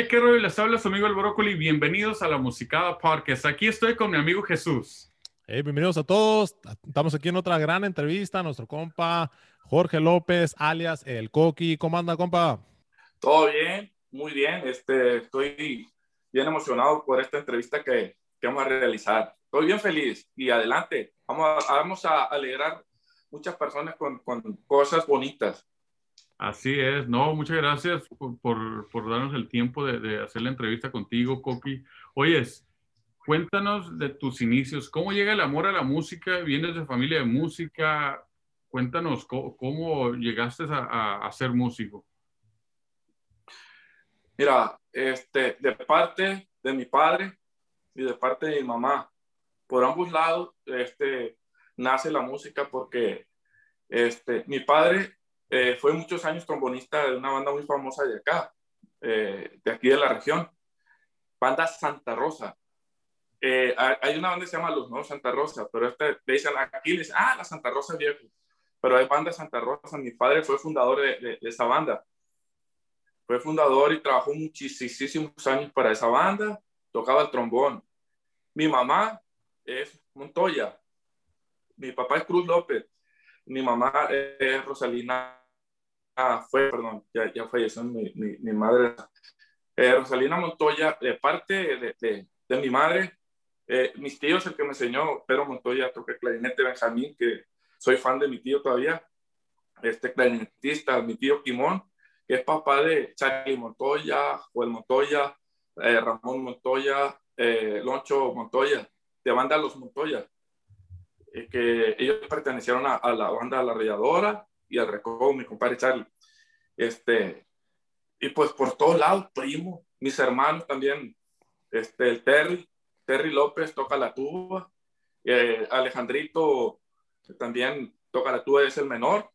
Hey, qué rollo, les habla su amigo el Brócoli. Bienvenidos a la Musicada Podcast. Aquí estoy con mi amigo Jesús. Hey, bienvenidos a todos. Estamos aquí en otra gran entrevista. Nuestro compa Jorge López, alias El Coqui. ¿Cómo anda, compa? Todo bien, muy bien. Este, estoy bien emocionado por esta entrevista que, que vamos a realizar. Estoy bien feliz y adelante. Vamos a, vamos a alegrar muchas personas con, con cosas bonitas. Así es, no, muchas gracias por, por, darnos el tiempo de, de, hacer la entrevista contigo, Coqui. Oyes, cuéntanos de tus inicios, ¿cómo llega el amor a la música? ¿Vienes de familia de música? Cuéntanos cómo, cómo llegaste a, a, a, ser músico. Mira, este, de parte de mi padre y de parte de mi mamá, por ambos lados, este, nace la música porque este, mi padre eh, fue muchos años trombonista de una banda muy famosa de acá, eh, de aquí de la región, banda Santa Rosa. Eh, hay una banda que se llama Los Nuevos Santa Rosa, pero este, le dicen aquí, le dicen, ah, la Santa Rosa viejo. Pero hay banda Santa Rosa, mi padre fue fundador de, de, de esa banda. Fue fundador y trabajó muchísimos años para esa banda, tocaba el trombón. Mi mamá es Montoya, mi papá es Cruz López, mi mamá es Rosalina ah, fue, perdón, ya, ya falleció mi, madre, eh, Rosalina Montoya, de parte de, mi madre, eh, mis tíos, el que me enseñó, Pedro Montoya, toqué clarinete, Benjamín, que soy fan de mi tío todavía, este clarinetista, mi tío Quimón, que es papá de Charlie Montoya, Joel Montoya, eh, Ramón Montoya, eh, Loncho Montoya, de banda Los Montoya, que ellos pertenecieron a, a la banda La Rayadora, y al Recodo, mi compadre Charlie. Este, y pues por todos lados, primo, mis hermanos también, este, el Terry, Terry López toca la tuba, eh, Alejandrito también toca la tuba, es el menor,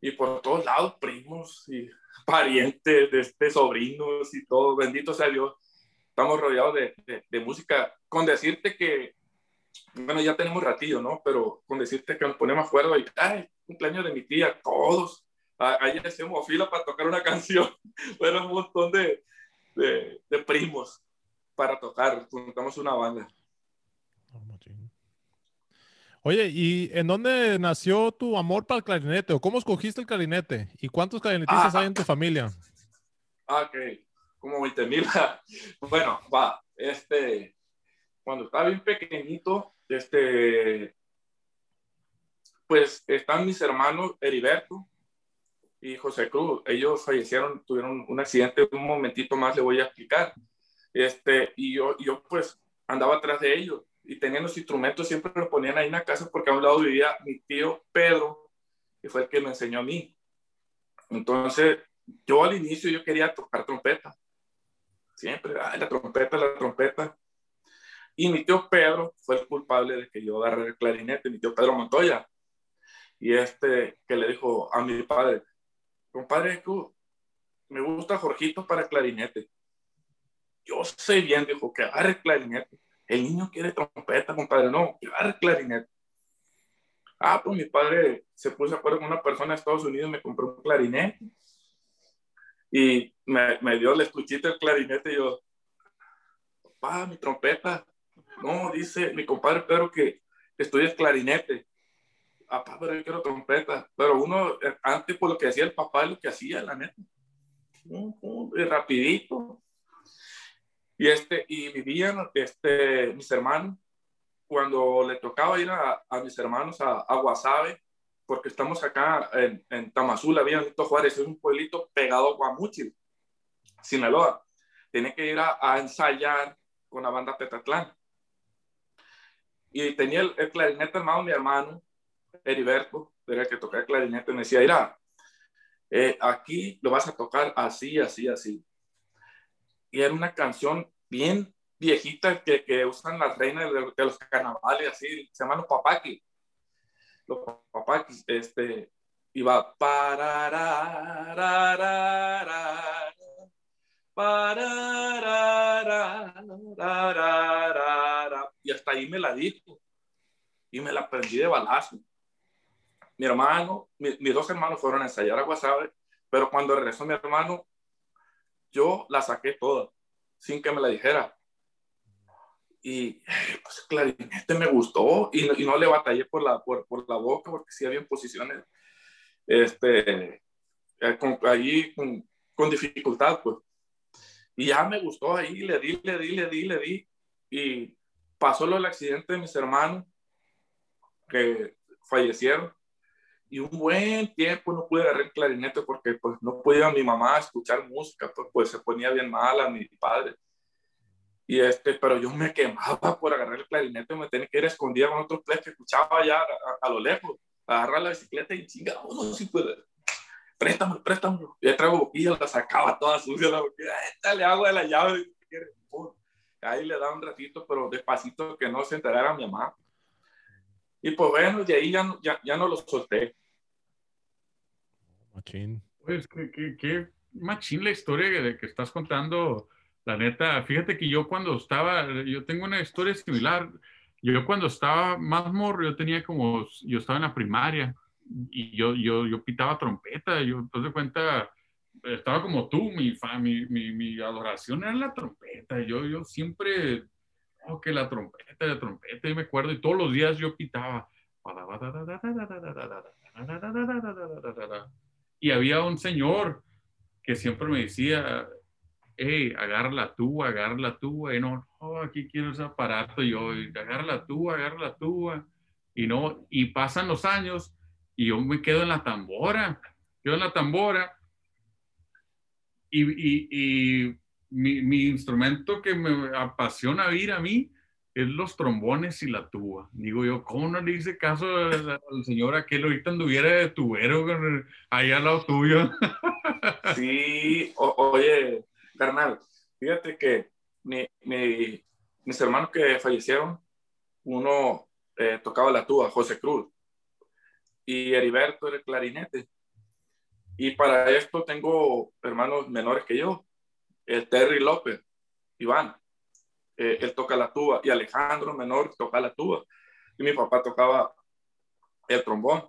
y por todos lados, primos y parientes, de, este, sobrinos y todo, bendito sea Dios, estamos rodeados de, de, de música, con decirte que bueno, ya tenemos ratillo, ¿no? Pero con decirte que nos ponemos acuerdo y, ay, cumpleaños de mi tía, todos. Ayer hacemos fila para tocar una canción. Fueron un montón de, de, de primos para tocar. Juntamos una banda. Oye, ¿y en dónde nació tu amor para el clarinete? ¿O cómo escogiste el clarinete? ¿Y cuántos clarinetistas ah, hay en tu familia? Ok, como 20 mil. bueno, va, este, cuando estaba bien pequeñito, este, pues están mis hermanos Heriberto y José Cruz. Ellos fallecieron, tuvieron un accidente, un momentito más le voy a explicar. Este, y yo, yo pues andaba atrás de ellos y tenían los instrumentos, siempre lo ponían ahí en la casa porque a un lado vivía mi tío Pedro, que fue el que me enseñó a mí. Entonces, yo al inicio yo quería tocar trompeta. Siempre, ay, la trompeta, la trompeta. Y mi tío Pedro fue el culpable de que yo agarré el clarinete, mi tío Pedro Montoya. Y este que le dijo a mi padre, compadre, me gusta Jorgito para clarinete. Yo sé bien, dijo, que agarre clarinete. El niño quiere trompeta, compadre, no, que agarre clarinete. Ah, pues mi padre se puso de acuerdo con una persona de Estados Unidos, me compró un clarinete y me, me dio el estuchito del clarinete y yo, papá, mi trompeta. No, dice mi compadre Pedro que estudias clarinete. Pero yo quiero trompeta. Pero uno, eh, antes por lo que hacía el papá, lo que hacía, la neta. Y rapidito. Y, este, y vivían este, mis hermanos. Cuando le tocaba ir a, a mis hermanos a, a, Guasave, porque estamos acá en, en Tamazula, Benito Juárez, es un pueblito pegado a Guamuchil, Sinaloa. Tiene que ir a, a ensayar con la banda Petatlán y tenía el, el clarinete armado mi hermano, Heriberto, era el que tocaba clarinete, me decía, mira, eh, aquí lo vas a tocar así, así, así. Y era una canción bien viejita que, que usan las reinas de, de, los carnavales, así, se llaman los papakis. Los papakis, este, iba pararararara, y hasta ahí me la dijo y me la aprendí de balazo. Mi hermano, mi, mis dos hermanos fueron a ensayar a Guasave, pero cuando regresó mi hermano, yo la saqué toda, sin que me la dijera. Y pues clarinete me gustó y no, y no le batallé por la, por, por, la boca porque sí había posiciones este, eh, con, con, con, dificultad, pues. Y ya me gustó ahí, le di, le di, le di, le di. Y pasó lo del accidente de mis hermanos que fallecieron. Y un buen tiempo no pude agarrar el clarinete porque pues no podía mi mamá escuchar música, pues, pues se ponía bien mala mi padre. Y este, pero yo me quemaba por agarrar el clarinete, me tenía que ir escondida con otros tres que escuchaba allá a, lo lejos, agarrar la bicicleta y chinga, uno sí puede. Préstame, préstame. Y traigo boquilla, la sacaba toda sucia la boquilla. Esta le hago de la llave. Ahí le da un ratito, pero despacito que no se enterara mi mamá. Y pues bueno, de ahí ya, ya, ya no lo solté. Machín. Pues qué, qué, machín la historia de que estás contando la neta, fíjate que yo cuando estaba, yo tengo una historia similar. Yo cuando estaba más morro, yo tenía como, yo estaba en la primaria y yo, yo, yo pitaba trompeta. Yo, entonces de cuenta, estaba como tú, mi, mi, mi, mi, adoración era la trompeta. Yo, yo siempre, que la trompeta, la trompeta, y me acuerdo, y todos los días yo pitaba. Y había un señor que siempre me decía, hey, agarra la tuba, agarra la tuba, y no, no, aquí quiero ese aparato, y yo, agarra la tuba, agarra la tuba, y no, y pasan los años, y yo me quedo en la tambora, quedo en la tambora, y, y, y mi, mi, instrumento que me apasiona oír a mí es los trombones y la tuba. Digo yo, ¿cómo no le hice caso al, señor aquel ahorita anduviera de tubero ahí al lado tuyo? Sí, oye, carnal, fíjate que mis hermanos que fallecieron, uno eh, tocaba la tuba, José Cruz, y Heriberto era el clarinete. Y para esto tengo hermanos menores que yo, el Terry López, Iván, eh, él toca la tuba, y Alejandro menor toca la tuba, y mi papá tocaba el trombón.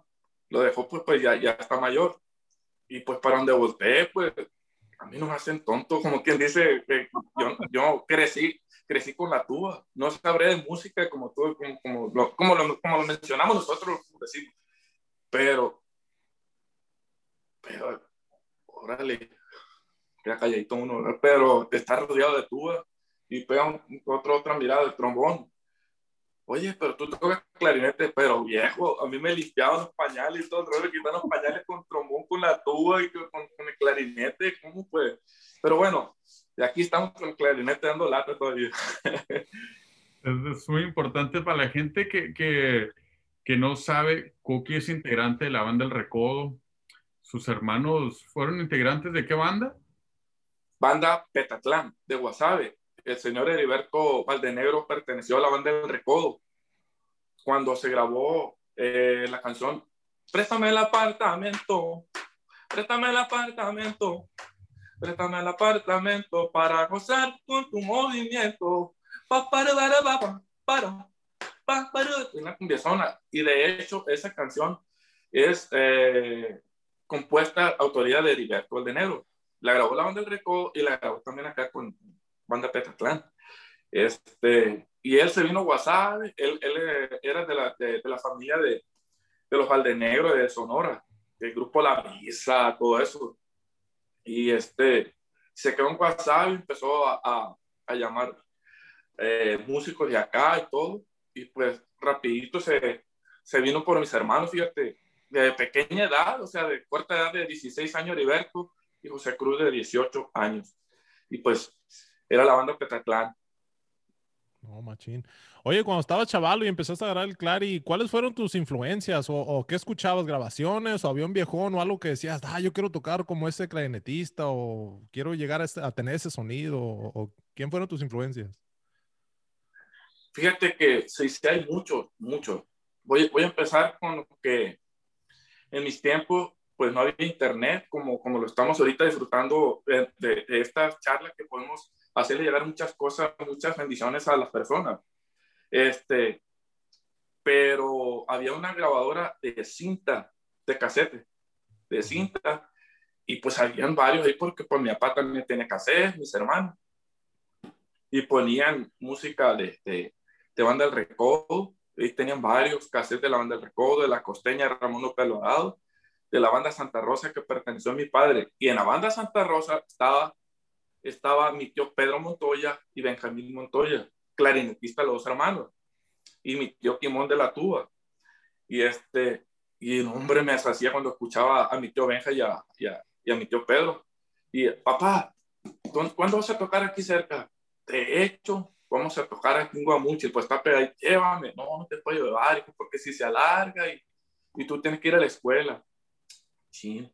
Lo dejó, pues, pues ya, ya está mayor. Y pues para donde volteé, pues a mí no me hacen tonto, como quien dice, que yo, yo crecí, crecí con la tuba, no sabré de música como todo, como, como, lo, como, lo, como lo mencionamos nosotros, pero, pero, órale, queda calladito uno, pero estar rodeado de tuba y pega un, otro, otra mirada de trombón, Oye, pero tú tocas clarinete, pero viejo, a mí me limpiaban los pañales y todo el rollo, quitan los pañales con trombón, con la tuba y con, con, el clarinete, ¿cómo pues? Pero bueno, y aquí estamos con el clarinete dando lata todavía. Es muy importante para la gente que, que, que no sabe, Coqui es integrante de la banda El Recodo. ¿Sus hermanos fueron integrantes de qué banda? Banda Petatlán, de Guasave el señor Heriberto Valdenegro perteneció a la banda del Recodo cuando se grabó eh, la canción Préstame el apartamento, préstame el apartamento, préstame el apartamento para gozar con tu movimiento. Pa, para, para, para, para, para, una cumbiazona. Y de hecho, esa canción es eh, compuesta autoría de Heriberto Valdenegro. La grabó la banda del Recodo y la grabó también acá con banda Petatlán. Este, y él se vino a Guasave, él, él, eh, era de la, de, la familia de, de los Valdenegros de Sonora, el grupo La Misa, todo eso. Y este, se quedó en Guasave y empezó a, a, a llamar eh, músicos de acá y todo. Y pues rapidito se, se vino por mis hermanos, fíjate, de pequeña edad, o sea, de corta edad de 16 años, Heriberto y José Cruz de 18 años. Y pues era la banda Petatlán. No, machín. Oye, cuando estabas chavalo y empezaste a agarrar el clari, ¿cuáles fueron tus influencias? ¿O, qué escuchabas? ¿Grabaciones? ¿O había un viejón o algo que decías, ah, yo quiero tocar como ese clarinetista? ¿O quiero llegar a, este, tener ese sonido? O, quién fueron tus influencias? Fíjate que sí, sí hay muchos, muchos. Voy, voy a empezar con lo que en mis tiempos pues no había internet como, como lo estamos ahorita disfrutando de, de, de esta charla que podemos hacerle llegar muchas cosas, muchas bendiciones a las personas. Este, pero había una grabadora de cinta, de casete, de cinta, y pues habían varios ahí porque pues mi papá también tenía hacer mis hermanos. Y ponían música de, de, de banda del recodo, y tenían varios cassettes de la banda del recodo, de la costeña Ramón López Dorado, de la banda Santa Rosa que perteneció a mi padre. Y en la banda Santa Rosa estaba, estaba mi tío Pedro Montoya y Benjamín Montoya, clarinetista los dos hermanos, y mi tío Quimón de la Tuba. Y este, y el hombre me hacía cuando escuchaba a mi tío Benja y a, y a mi tío Pedro. Y papá, ¿cuándo vas a tocar aquí cerca? De hecho, vamos a tocar aquí en Guamuchi, pues está pegado, llévame, no, no te puedo llevar, porque si se alarga y, y tú tienes que ir a la escuela. Sí.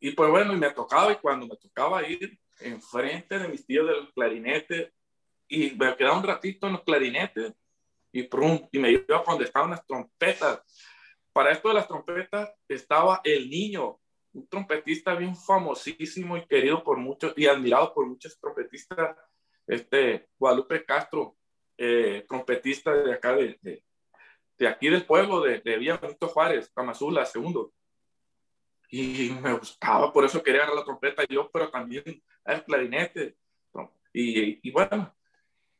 Y pues bueno, y me tocaba, y cuando me tocaba ir enfrente de mis tíos del clarinete, y me quedaba un ratito en los clarinetes, y, prum, y me iba donde estaban las trompetas. Para esto de las trompetas estaba el niño, un trompetista bien famosísimo y querido por muchos y admirado por muchos trompetistas, este Guadalupe Castro, eh, trompetista de acá, de, de, aquí del pueblo, de, de Villa Benito Juárez, Tamazula, segundo. Y me gustaba, por eso quería agarrar la trompeta yo, pero también el clarinete. Y, y, bueno,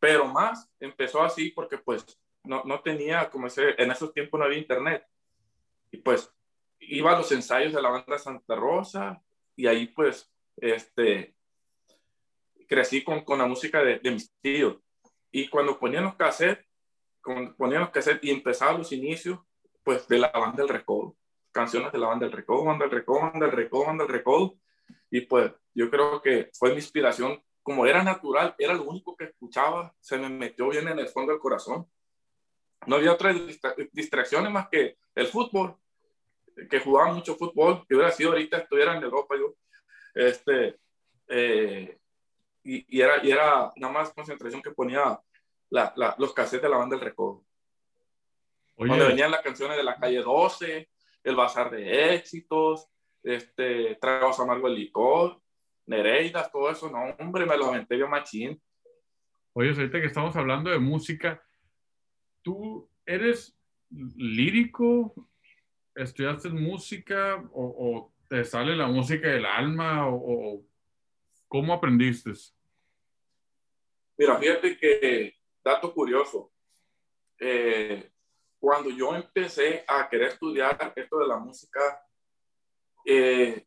pero más empezó así porque pues no, no tenía, como ese, en esos tiempos no había internet. Y pues iba a los ensayos de la banda Santa Rosa y ahí pues este, crecí con, con la música de, de, mis tíos. Y cuando ponían los cassettes, cuando ponían los cassettes y empezaban los inicios, pues de la banda del recodo, canciones de la banda del recodo, banda del recodo, banda del recodo, banda del recodo. Y pues yo creo que fue mi inspiración, como era natural, era lo único que escuchaba, se me metió bien en el fondo del corazón. No había otras distracciones más que el fútbol que jugaba mucho fútbol, que hubiera sido ahorita, estuviera en Europa yo, este, eh, y, y, era, y era nada más concentración que ponía la, la, los cassettes de la banda del Recodo. Donde venían las canciones de la calle 12, el Bazar de Éxitos, este, Tragos Amargo el Licor, Nereidas, todo eso, no, hombre, me lo aventé yo machín. Oye, ahorita que estamos hablando de música, ¿tú eres lírico estudiaste música o, te sale la música del alma o, cómo aprendiste? Mira, fíjate que, dato curioso, eh, cuando yo empecé a querer estudiar esto de la música, eh,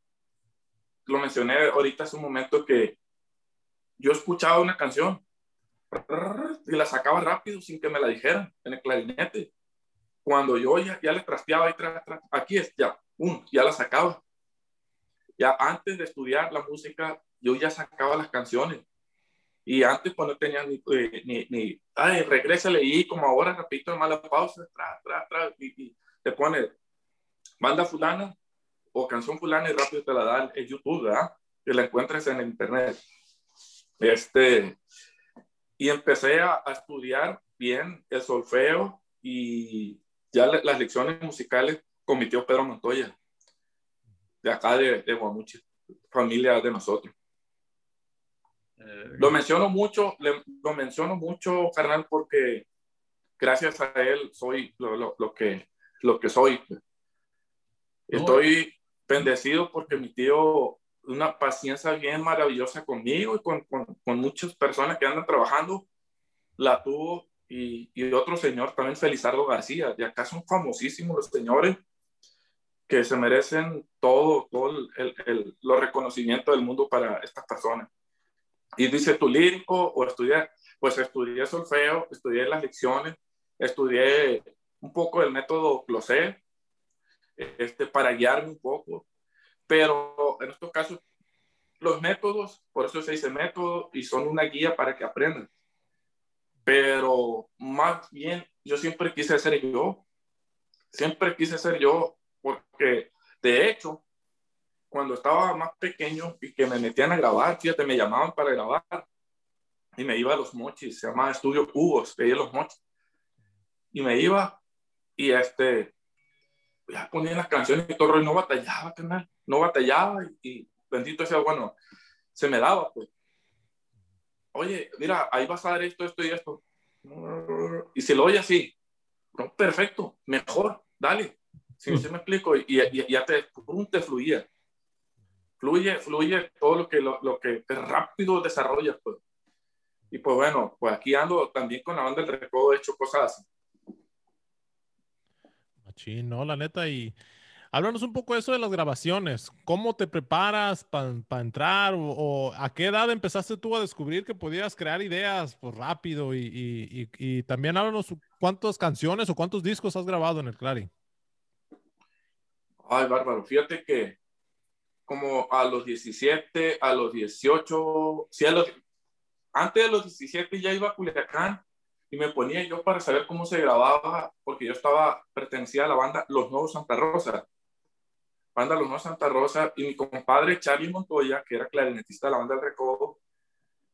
lo mencioné ahorita hace un momento que yo escuchaba una canción y la sacaba rápido sin que me la dijeran en el clarinete cuando yo ya, ya le trasteaba y aquí es ya, um, ya la sacaba. Ya antes de estudiar la música, yo ya sacaba las canciones. Y antes cuando no tenía ni, eh, ni, ni, ay, regrésale y como ahora repito mala pausa, tra, tra, tra, y, te pone banda fulana o canción fulana y rápido te la da en YouTube, ¿verdad? Que la encuentres en el internet. Este, y empecé a, a estudiar bien el solfeo y ya las lecciones musicales con mi tío Pedro Montoya, de acá de, de Guamuchi, familia de nosotros. Eh, lo menciono mucho, lo menciono mucho, carnal, porque gracias a él soy lo, lo, lo que, lo que soy. Estoy bendecido porque mi tío, una paciencia bien maravillosa conmigo y con, con, con muchas personas que andan trabajando, la tuvo y, y, otro señor también, Felizardo García. Y acá son famosísimos los señores que se merecen todo, todo el, el, los reconocimientos del mundo para estas personas. Y dice, ¿tu lírico o estudié? Pues estudié solfeo, estudié las lecciones, estudié un poco el método Closet, este, para guiarme un poco. Pero en estos casos, los métodos, por eso se dice método, y son una guía para que aprendan pero más bien yo siempre quise ser yo, siempre quise ser yo, porque de hecho, cuando estaba más pequeño y que me metían a grabar, fíjate, me llamaban para grabar y me iba a los mochis, se llamaba Estudio Cubos, veía los mochis, y me iba y este, ya ponía las canciones y todo, y no batallaba, canal, no batallaba y, y bendito sea, bueno, se me daba, pues oye, mira, ahí vas a dar esto, esto y esto. Y si lo oye así, no, perfecto, mejor, dale. Si no se me explico, y, ya te, te fluía. Fluye, fluye todo lo que, lo, lo que rápido desarrolla, pues. Y pues bueno, pues aquí ando también con la banda del recodo, he hecho cosas así. Machín, no, la neta, y háblanos un poco de eso de las grabaciones. ¿Cómo te preparas para entrar? O, a qué edad empezaste tú a descubrir que podías crear ideas pues, rápido? Y, y, y, también háblanos cuántas canciones o cuántos discos has grabado en el Clary. Ay, bárbaro, fíjate que como a los 17, a los 18, sí, a los, antes de los 17 ya iba a Culiacán y me ponía yo para saber cómo se grababa, porque yo estaba, pertenecía a la banda Los Nuevos Santa Rosa. Banda Los Nuevos Santa Rosa y mi compadre Charlie Montoya, que era clarinetista de la banda del Recodo,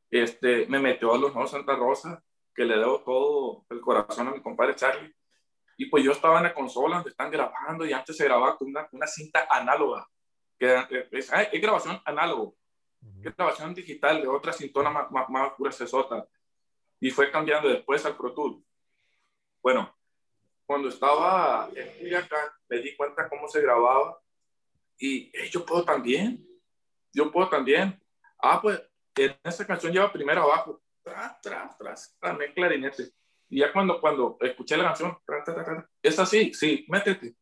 este, me metió a Los Nuevos Santa Rosa, que le debo todo el corazón a mi compadre Charlie. Y pues yo estaba en la consola donde están grabando y antes se grababa con una, una cinta análoga, que es, es grabación análogo que grabación digital de otra sintona más, más, más sesota. Y fue cambiando después al Pro Tool. Bueno, cuando estaba en acá, me di cuenta cómo se grababa y yo puedo también, yo puedo también. Ah, pues en esa canción lleva primero abajo, tras, tras, tras, también clarinete. Y ya cuando, cuando escuché la canción, es así, sí, métete.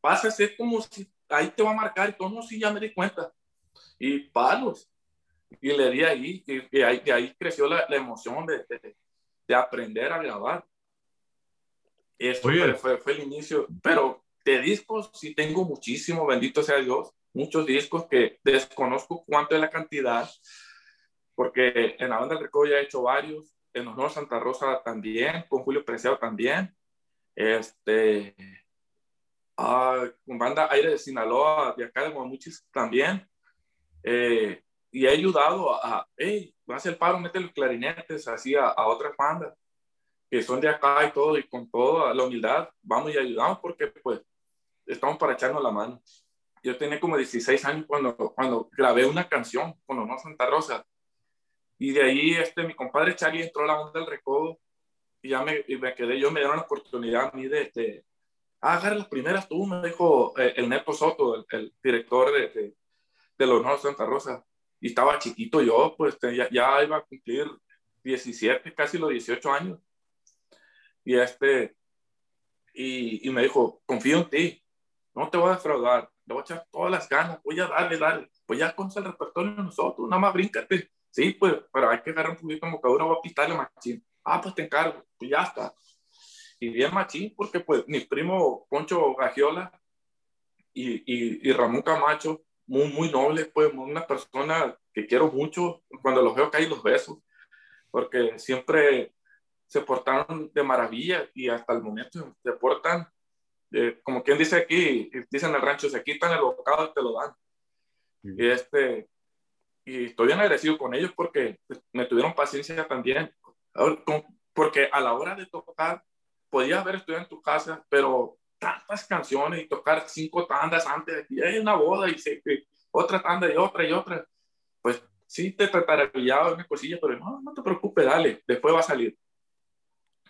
pasa a ser como si ahí te va a marcar y todo, no, sí, ya me di cuenta y palos. Y le di ahí, y, ahí, ahí creció la, la emoción de, de, aprender a grabar. Eso fue, fue, el inicio. Pero de discos sí tengo muchísimo, bendito sea Dios, muchos discos que desconozco cuánto es la cantidad, porque en la banda del Recodo ya he hecho varios, en Honor Santa Rosa también, con Julio Preciado también, este, ah, con banda Aire de Sinaloa, de acá de Guamuchis también, eh, y he ayudado a, hey, hace el paro, mete los clarinetes así a, a, otras bandas que son de acá y todo, y con toda la humildad vamos y ayudamos porque pues estamos para echarnos la mano. Yo tenía como 16 años cuando, cuando grabé una canción con Honor Santa Rosa. Y de ahí este, mi compadre Charlie entró a la banda del recodo y ya me, y me quedé, yo me dieron la oportunidad a mí de, de ah, agarrar las primeras tú, me dijo eh, el Neto Soto, el, el director de, de, de los Nuevos Santa Rosa. Y estaba chiquito yo, pues ya, ya, iba a cumplir 17, casi los 18 años. Y este, y, y, me dijo, confío en ti, no te voy a defraudar, le voy a echar todas las ganas, voy a darle, darle, pues ya con el repertorio de nosotros, nada más bríncate. Sí, pues, pero hay que agarrar un poquito de vocabulario, voy a pitarle machín. Ah, pues te encargo, pues ya está. Y bien machín, porque pues mi primo Poncho Gagiola y, y, y Ramón Camacho muy, muy noble, pues una persona que quiero mucho. Cuando los veo caer los besos, porque siempre se portaron de maravilla y hasta el momento se portan, eh, como quien dice aquí, dicen en el rancho, se quitan el bocado y te lo dan. Y, este, y estoy bien agradecido con ellos porque me tuvieron paciencia también. Porque a la hora de tocar, podías haber estudiado en tu casa, pero tantas canciones y tocar cinco tandas antes de hay una boda y se, otra tanda y otra y otra. Pues sí te trataré una cosilla, pero no, no te preocupes, dale, después va a salir.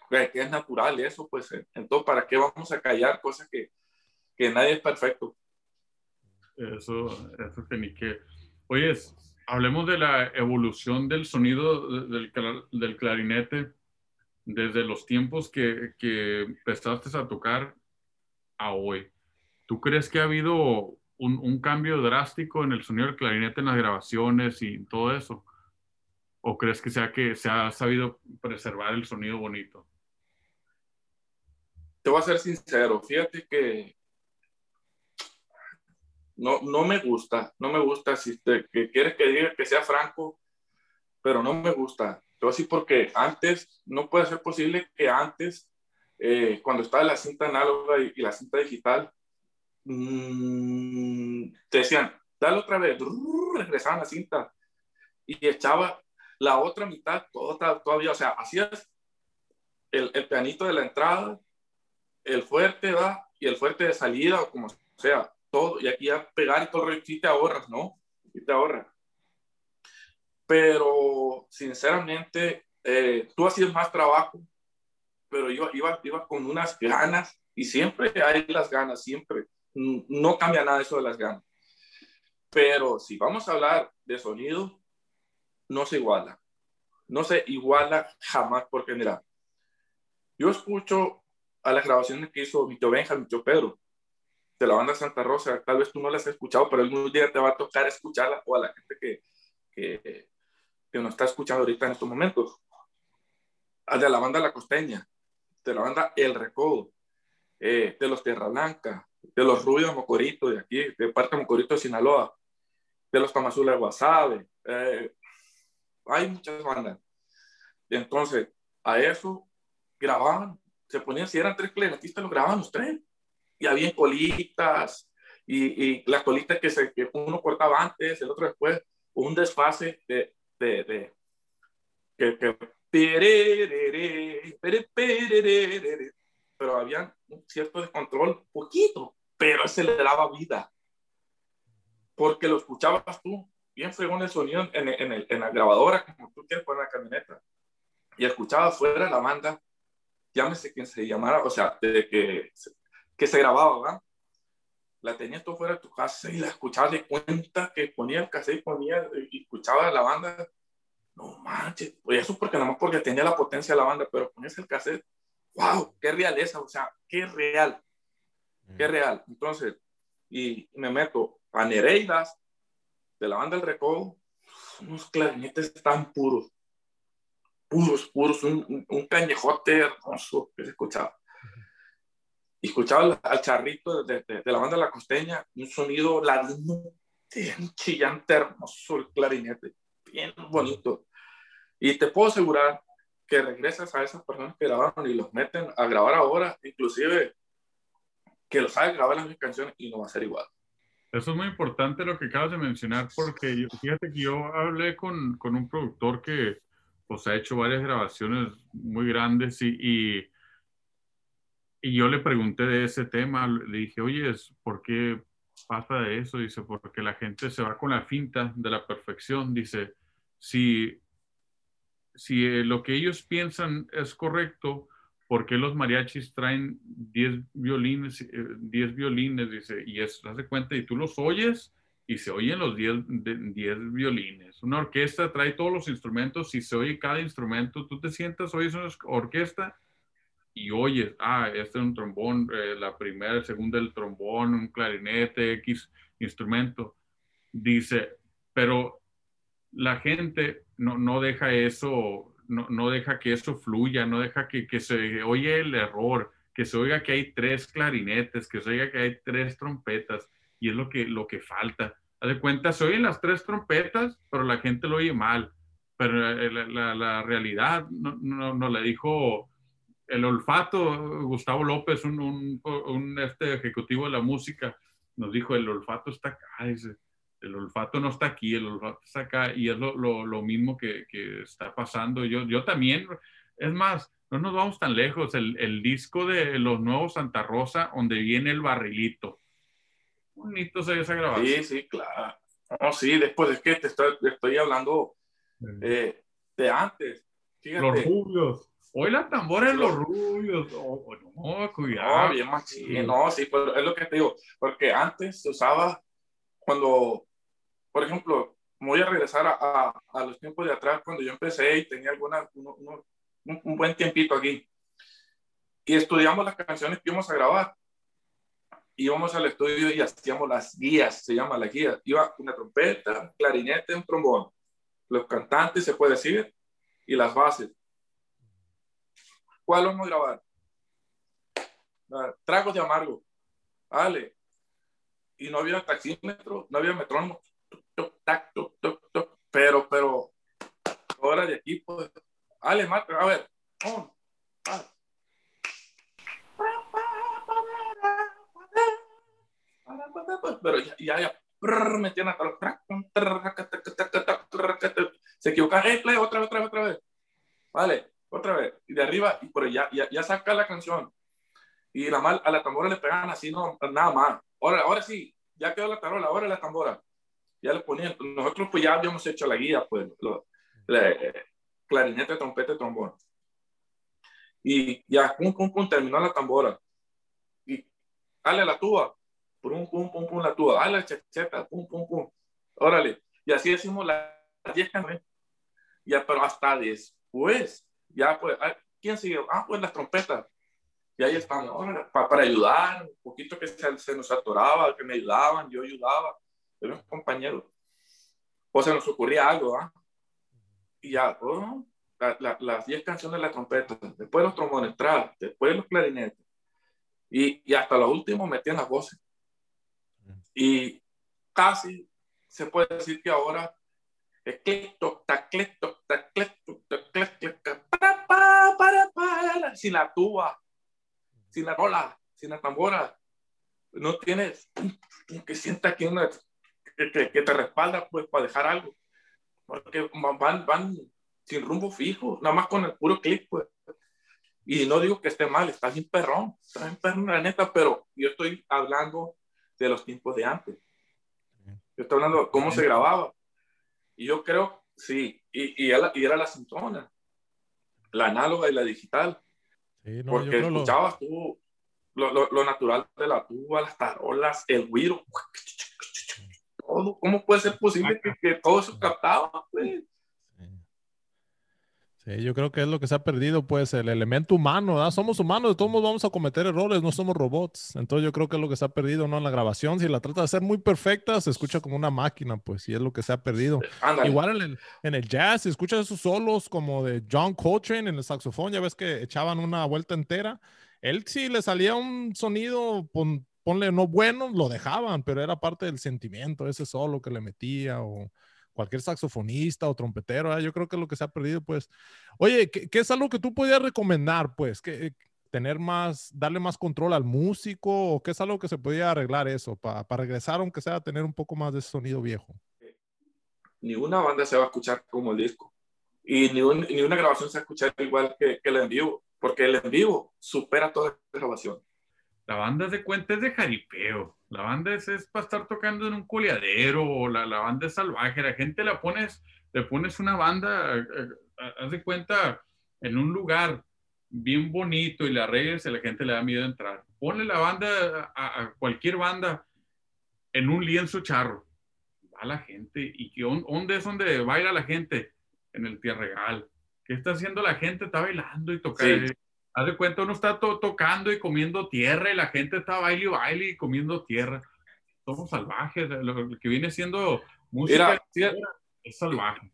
Que es natural eso, pues entonces, ¿para qué vamos a callar cosas que, que nadie es perfecto? Eso, eso ni que. Oye, hablemos de la evolución del sonido del, del clarinete desde los tiempos que, que empezaste a tocar a hoy. ¿Tú crees que ha habido un, un, cambio drástico en el sonido del clarinete en las grabaciones y todo eso? ¿O crees que sea que se ha sabido preservar el sonido bonito? Te voy a ser sincero, fíjate que no, no me gusta, no me gusta, si te, que quieres que diga que sea franco, pero no me gusta. Te voy a decir porque antes, no puede ser posible que antes eh, cuando estaba la cinta análoga y, la cinta digital, mmm, te decían, dale otra vez, regresaban la cinta y echaba la otra mitad toda, todavía, o sea, hacías el, el pianito de la entrada, el fuerte, ¿va? Y el fuerte de salida, o como sea, todo, y aquí a pegar y todo el te ahorras, ¿no? Y te ahorras. Pero, sinceramente, eh, tú hacías más trabajo pero yo iba, iba con unas ganas y siempre hay las ganas, siempre. No cambia nada eso de las ganas. Pero si vamos a hablar de sonido, no se iguala. No se iguala jamás, porque mira, yo escucho a las grabaciones que hizo mi tío Benja, mi tío Pedro, de la banda Santa Rosa. Tal vez tú no las has escuchado, pero algún día te va a tocar escucharla o a la gente que, que, que nos está escuchando ahorita en estos momentos. De la banda La Costeña, de la banda El Recodo, eh, de los Tierra Blanca, de los Rubios Mocorito de aquí, de parte Mocorito de Sinaloa, de los Tamazula de Guasave. Eh, hay muchas bandas. Entonces, a eso grababan, se ponían, si eran tres clarinetistas, lo grababan los tres. Y había colitas, y, y las colitas que, se, que uno cortaba antes, el otro después, un desfase de, de, que, pero había un cierto descontrol, poquito, pero se le daba vida. Porque lo escuchabas tú, bien fregón el sonido en, en, la grabadora, como tú quieres poner la camioneta. Y escuchabas fuera la banda, llámese quien se llamara, o sea, de que, que se grababa. La tenías tú fuera de tu casa y la escuchabas de cuenta que ponía el cassette y ponía y escuchaba la banda. No manches, pues eso porque nada más porque tenía la potencia de la banda, pero ponías el cassette, wow, qué realeza, o sea, qué real, qué real. Entonces, y me meto a Nereidas, de la banda El Recodo, unos clarinetes tan puros, puros, puros, un, un cañejote hermoso que se escuchaba. Y escuchaba al charrito de, de, de, la banda La Costeña, un sonido ladino, bien chillante, hermoso el clarinete, bien bonito. Y te puedo asegurar que regresas a esas personas que grabaron y los meten a grabar ahora, inclusive que los hagan grabar las canciones y no va a ser igual. Eso es muy importante lo que acabas de mencionar, porque yo, fíjate que yo hablé con, con, un productor que pues, ha hecho varias grabaciones muy grandes y, y, y, yo le pregunté de ese tema, le dije, oye, ¿por qué pasa de eso? Dice, porque la gente se va con la finta de la perfección. Dice, si, si eh, lo que ellos piensan es correcto, ¿por qué los mariachis traen 10 violines, 10 eh, violines? Dice, y eso, hace cuenta, y tú los oyes y se oyen los 10, 10 violines. Una orquesta trae todos los instrumentos y se oye cada instrumento. Tú te sientas, oyes una orquesta y oyes, ah, este es un trombón, eh, la primera, el segundo el trombón, un clarinete, X instrumento. Dice, pero la gente no, no deja eso no, no, deja que eso fluya, no deja que, que, se oye el error, que se oiga que hay tres clarinetes, que se oiga que hay tres trompetas, y es lo que, lo que falta. Haz de cuenta, se oyen las tres trompetas, pero la gente lo oye mal. Pero eh, la, la, la realidad no, no, no, le dijo el olfato, Gustavo López, un, un, un, este ejecutivo de la música, nos dijo, el olfato está acá, dice el olfato no está aquí, el olfato está acá y es lo, lo, lo mismo que, que, está pasando. Yo, yo también, es más, no nos vamos tan lejos, el, el, disco de los nuevos Santa Rosa, donde viene el barrilito. Bonito se esa grabación. Sí, sí, claro. No, sí, después es que te estoy, te estoy hablando eh, de antes. Fíjate. Los rubios. Tambora en los rubios. Oh, no, cuidado. No, bien machín. No, sí, pero es lo que te digo. Porque antes se usaba cuando por ejemplo, voy a regresar a, a, los tiempos de atrás cuando yo empecé y tenía alguna, uno, uno, un, un, buen tiempito aquí. Y estudiamos las canciones que íbamos a grabar. Íbamos al estudio y hacíamos las guías, se llama la guía. Iba una trompeta, un clarinete, un trombón. Los cantantes, se puede decir, y las bases. ¿Cuál vamos a grabar? Tragos de amargo. Vale. Y no había taxímetro, no había metrónomo. Toc, tac, toc, toc, toc, pero, pero, ahora de aquí, pues, Ale, mate, a ver, pero ya, ya, ya, metían hasta los se equivocan, hey, play, otra vez, otra vez, otra vez, vale, otra vez, y de arriba, y por ya, ya, ya saca la canción, y la mal, a la tambora le pegan así, no, nada más, ahora, ahora sí, ya quedó la tarola, ahora la tambora, ya le ponían, nosotros pues ya habíamos hecho la guía, pues, lo, eh, clarinete, trompeta, trombón. Y ya, pum, pum, pum, terminó la tambora. Y dale la tuba, pum, pum, pum, pum, la tuba, dale la chacheta, pum, pum, pum. órale. Y así decimos las 10 canciones. Ya, pero hasta después, ya pues, ¿quién sigue? Ah, pues las trompetas. Y ahí estamos, para, para ayudar, un poquito que se, se, nos atoraba, que me ayudaban, yo ayudaba, era un compañero. O se nos ocurría algo, ¿ah? Y ya, oh, la, la, las 10 canciones de la trompeta, después los trombones, después los clarinetes, y, y hasta lo último metían las voces. Y casi se puede decir que ahora sin la tuba, sin la rola, sin la tambora. No tienes que sienta que, una, que, que, te respalda pues para dejar algo. Porque van, van sin rumbo fijo, nada más con el puro clic, pues. Y no digo que esté mal, está bien perrón, está bien perrón, la neta, pero yo estoy hablando de los tiempos de antes. Yo estoy hablando de cómo se grababa. Y yo creo, sí, y, y, era, y era la sintona, la análoga y la digital. Sí, no, porque escuchabas lo... tú lo, lo, lo, natural de la tuba, las tarolas, el güiro. Todo. ¿Cómo puede ser posible que, que todo eso captaba? Pues? Sí, yo creo que es lo que se ha perdido, pues, el elemento humano, ¿verdad? Somos humanos, de todos modos vamos a cometer errores, no somos robots. Entonces yo creo que es lo que se ha perdido, ¿no? En la grabación, si la trata de hacer muy perfecta, se escucha como una máquina, pues, y es lo que se ha perdido. Ándale. Igual en el, en el jazz, si escuchas esos solos como de John Coltrane en el saxofón, ya ves que echaban una vuelta entera. Él si le salía un sonido, pon, ponle no bueno, lo dejaban, pero era parte del sentimiento, ese solo que le metía o cualquier saxofonista o trompetero, ¿eh? yo creo que es lo que se ha perdido, pues. Oye, ¿qué, ¿qué, es algo que tú podías recomendar, pues? que tener más, darle más control al músico o qué es algo que se podía arreglar eso para pa regresar, aunque sea a tener un poco más de sonido viejo? Ni una banda se va a escuchar como el disco y ni, un, ni una grabación se va a escuchar igual que, que el en vivo, porque el en vivo supera toda grabación. La banda de cuenta es de jaripeo. La banda es, es para estar tocando en un coleadero o la, la, banda es salvaje. La gente la pones, le pones una banda, eh, eh, haz de cuenta, en un lugar bien bonito y la arregles y la gente le da miedo entrar. Ponle la banda a, a cualquier banda en un lienzo charro. Va la gente. ¿Y qué, dónde es donde baila la gente? En el tierregal. ¿Qué está haciendo la gente? Está bailando y tocando. Sí. Haz de cuenta, uno está to tocando y comiendo tierra y la gente está baile y baile y comiendo tierra. Somos salvajes. Lo que viene siendo música Mira, es salvaje.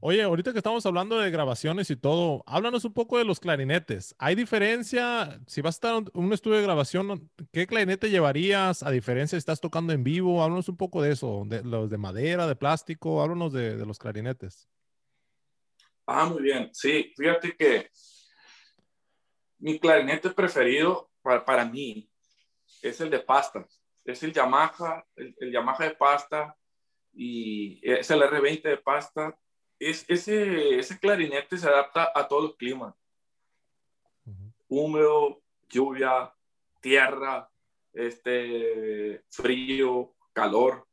Oye, ahorita que estamos hablando de grabaciones y todo, háblanos un poco de los clarinetes. ¿Hay diferencia? Si vas a estar en un estudio de grabación, ¿qué clarinete llevarías a diferencia si estás tocando en vivo? Háblanos un poco de eso, de los de madera, de plástico, háblanos de, de los clarinetes. Ah, muy bien. Sí, fíjate que mi clarinete preferido para, para, mí es el de pasta. Es el Yamaha, el, el, Yamaha de pasta y es el R20 de pasta. Es, ese, ese clarinete se adapta a todos los climas. Uh -huh. Húmedo, lluvia, tierra, este, frío, calor.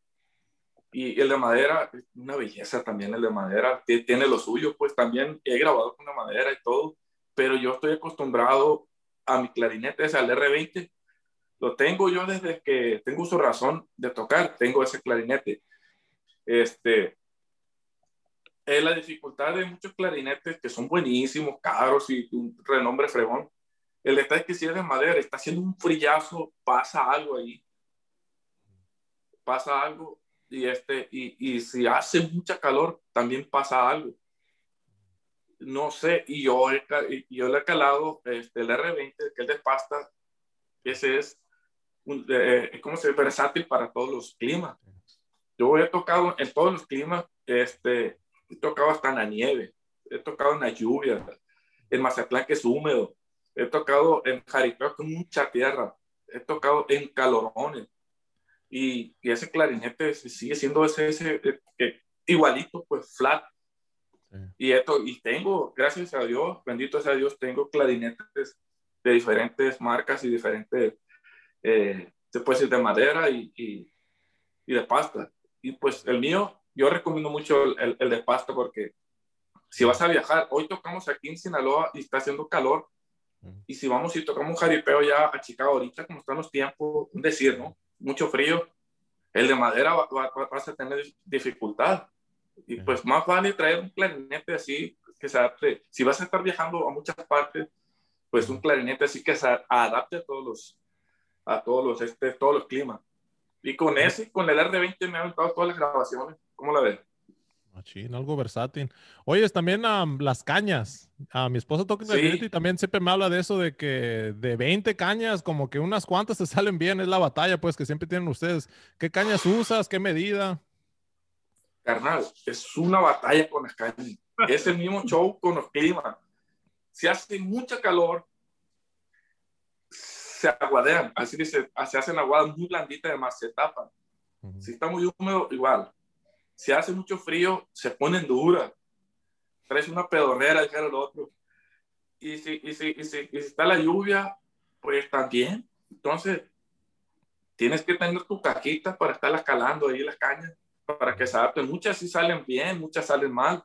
Y el de madera, una belleza también el de madera. Tiene lo suyo, pues también he grabado con la madera y todo pero yo estoy acostumbrado a mi clarinete, ese al R20. Lo tengo yo desde que tengo su razón de tocar, tengo ese clarinete. Este, es la dificultad de muchos clarinetes que son buenísimos, caros y un renombre fregón. El detalle es que si es de madera, está haciendo un frillazo, pasa algo ahí. Pasa algo y, este, y, y si hace mucha calor, también pasa algo no sé, y yo, yo le he calado este, el R20, que es de pasta, ese es, un, eh, como se versátil para todos los climas. Yo he tocado en todos los climas, este, he tocado hasta en la nieve, he tocado en la lluvia, en Mazatlán que es húmedo, he tocado en Jaripeo con mucha tierra, he tocado en calorones, y, y ese clarinete sigue siendo ese, ese eh, igualito, pues flat, y, esto, y tengo, gracias a Dios, bendito sea Dios, tengo clarinetes de diferentes marcas y diferentes, eh, se puede decir, de madera y, y, y, de pasta. Y pues el mío, yo recomiendo mucho el, el, de pasta porque si vas a viajar, hoy tocamos aquí en Sinaloa y está haciendo calor, y si vamos y tocamos un jaripeo ya a Chicago ahorita, como están los tiempos, un decir, ¿no? Mucho frío. el de madera va, vas a tener dificultad. Y pues más vale traer un clarinete así que se adapte. Si vas a estar viajando a muchas partes, pues un clarinete así que se adapte a todos los, a todos los, este, todos los climas. Y con ese, con el R20 me han aventado todas las grabaciones. ¿Cómo la ves? Machín, algo versátil. Oye, también las cañas. A mi esposa toca el y también siempre me habla de eso, de que de 20 cañas, como que unas cuantas te salen bien. Es la batalla, pues, que siempre tienen ustedes. ¿Qué cañas usas? ¿Qué medida? Carnal, es una batalla con las cañas. Es el mismo show con los climas. Si hace mucha calor, se aguadean. Así dice, se hacen aguadas muy blanditas, además se tapan. Si está muy húmedo, igual si hace mucho frío, se ponen duras. Traes una pedorrera, dijera el otro. Y si, y, si, y, si, y si está la lluvia, pues también. Entonces, tienes que tener tu cajita para estarlas calando ahí las cañas, para que se adapten. Muchas sí salen bien, muchas salen mal.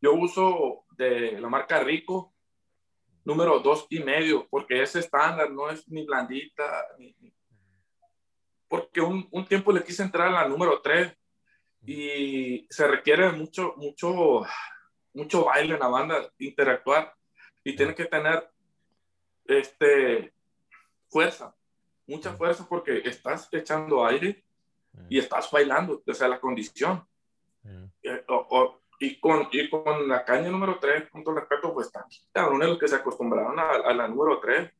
Yo uso de la marca Rico, número dos y medio, porque ese estándar no es ni blandita, ni, porque un, un, tiempo le quise entrar a la número tres y se requiere mucho, mucho, mucho baile en la banda, interactuar y tienes que tener este, fuerza, mucha fuerza porque estás echando aire y estás bailando, o sea, la condición. Eh, y, con, y con la caña número 3, con todo respeto, pues también es los que se acostumbraron a, la número 3.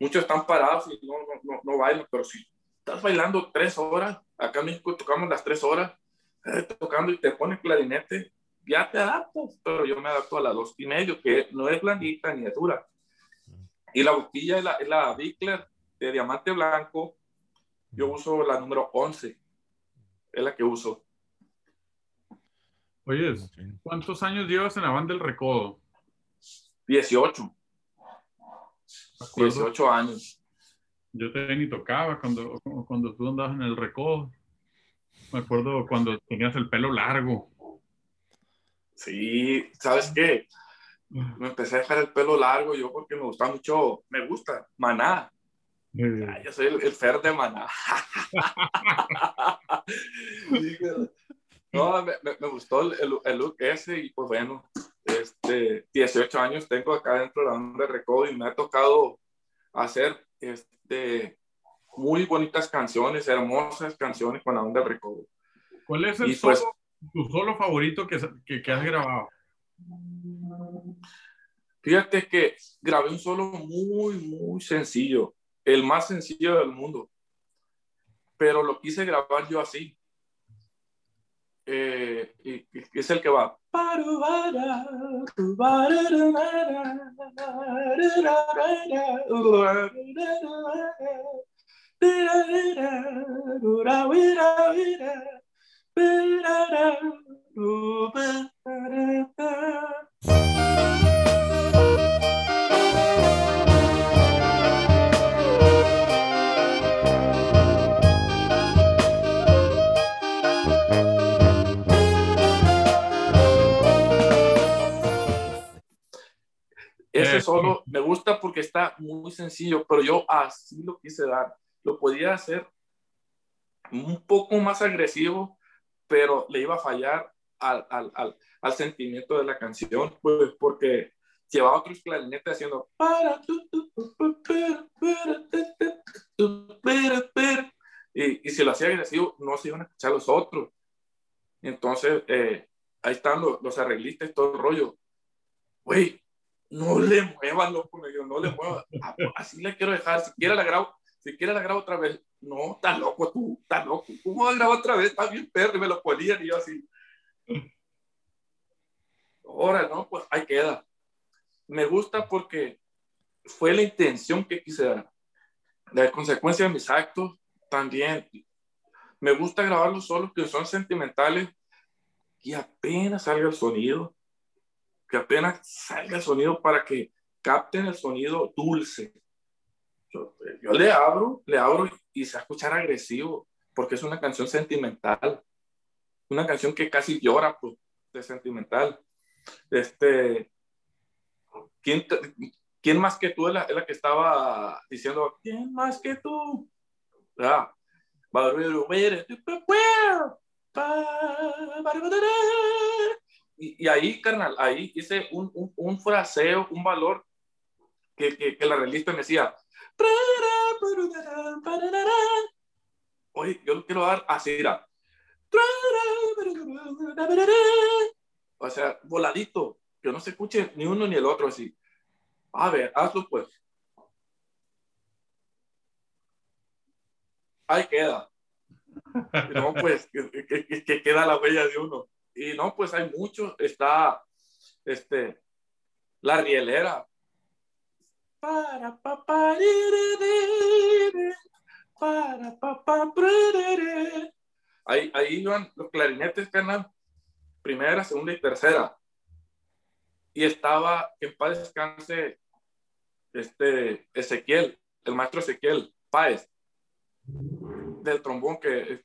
Muchos están parados y no, no, no, bailan, pero si estás bailando tres horas, acá en México tocamos las tres horas, eh, tocando y te pone clarinete, ya te adaptas, pero yo me adapto a la dos y medio, que no es blandita ni es dura. Y la boquilla es la, es la Bickler de diamante blanco, yo uso la número 11, es la que uso. Oye, ¿cuántos años llevas en la banda del Recodo? 18. 18 años. Yo te ni tocaba cuando, cuando tú andabas en el Recodo. Me acuerdo cuando tenías el pelo largo. Sí, ¿sabes qué? Me empecé a dejar el pelo largo yo porque me gusta mucho, me gusta, maná. Yo soy el, fer de maná. no, me, me, gustó el, el, look ese y pues bueno, este, 18 años tengo acá dentro de la banda de Recodo y me ha tocado hacer este, muy bonitas canciones, hermosas canciones con la onda Recodo. ¿Cuál es el pues solo, tu solo favorito que, que, que, has grabado? Fíjate que grabé un solo muy, muy sencillo, el más sencillo del mundo, pero lo quise grabar yo así. Eh, y, es el que va. Ese solo me gusta porque está muy sencillo, pero yo así lo quise dar. Lo podía hacer un poco más agresivo, pero le iba a fallar al, al, al, al sentimiento de la canción, pues porque llevaba otros clarinetes haciendo y, y si lo hacía agresivo no se iban a escuchar los otros. Entonces eh, ahí están los, los arreglistas todo el rollo. Güey no le muevas loco me dijo no le muevas ah, pues, así le quiero dejar si quiere la grabo si quieres la grabo otra vez. No, estás loco tú, estás loco. ¿Cómo vas a grabar otra vez? Está bien perro. Y me lo ponían y yo así. Ahora, no, pues ahí queda. Me gusta porque fue la intención que quise dar. La consecuencia de mis actos también. Me gusta grabar los solos que son sentimentales y apenas salga el sonido. Que apenas salga el sonido para que capten el sonido dulce yo, le abro, le abro y se va a escuchar agresivo, porque es una canción sentimental, una canción que casi llora pues, de sentimental. Este, ¿quién, ¿quién más que tú es la, que estaba diciendo, ¿quién más que tú? Y, ahí, carnal, ahí hice un, un, un fraseo, un valor que, que, la realista me decía. Oye, yo lo quiero dar así, mira. O sea, voladito, que no se escuche ni uno ni el otro así. A ver, hazlo pues. Ahí queda. No, pues, que, que, queda la huella de uno. Y no, pues hay mucho. Está, este, la rielera. Para papá, para papá, ahí, ahí iban los clarinetes, canal, primera, segunda y tercera. Y estaba, en paz descanse, este, Ezequiel, el maestro Ezequiel Páez, del trombón que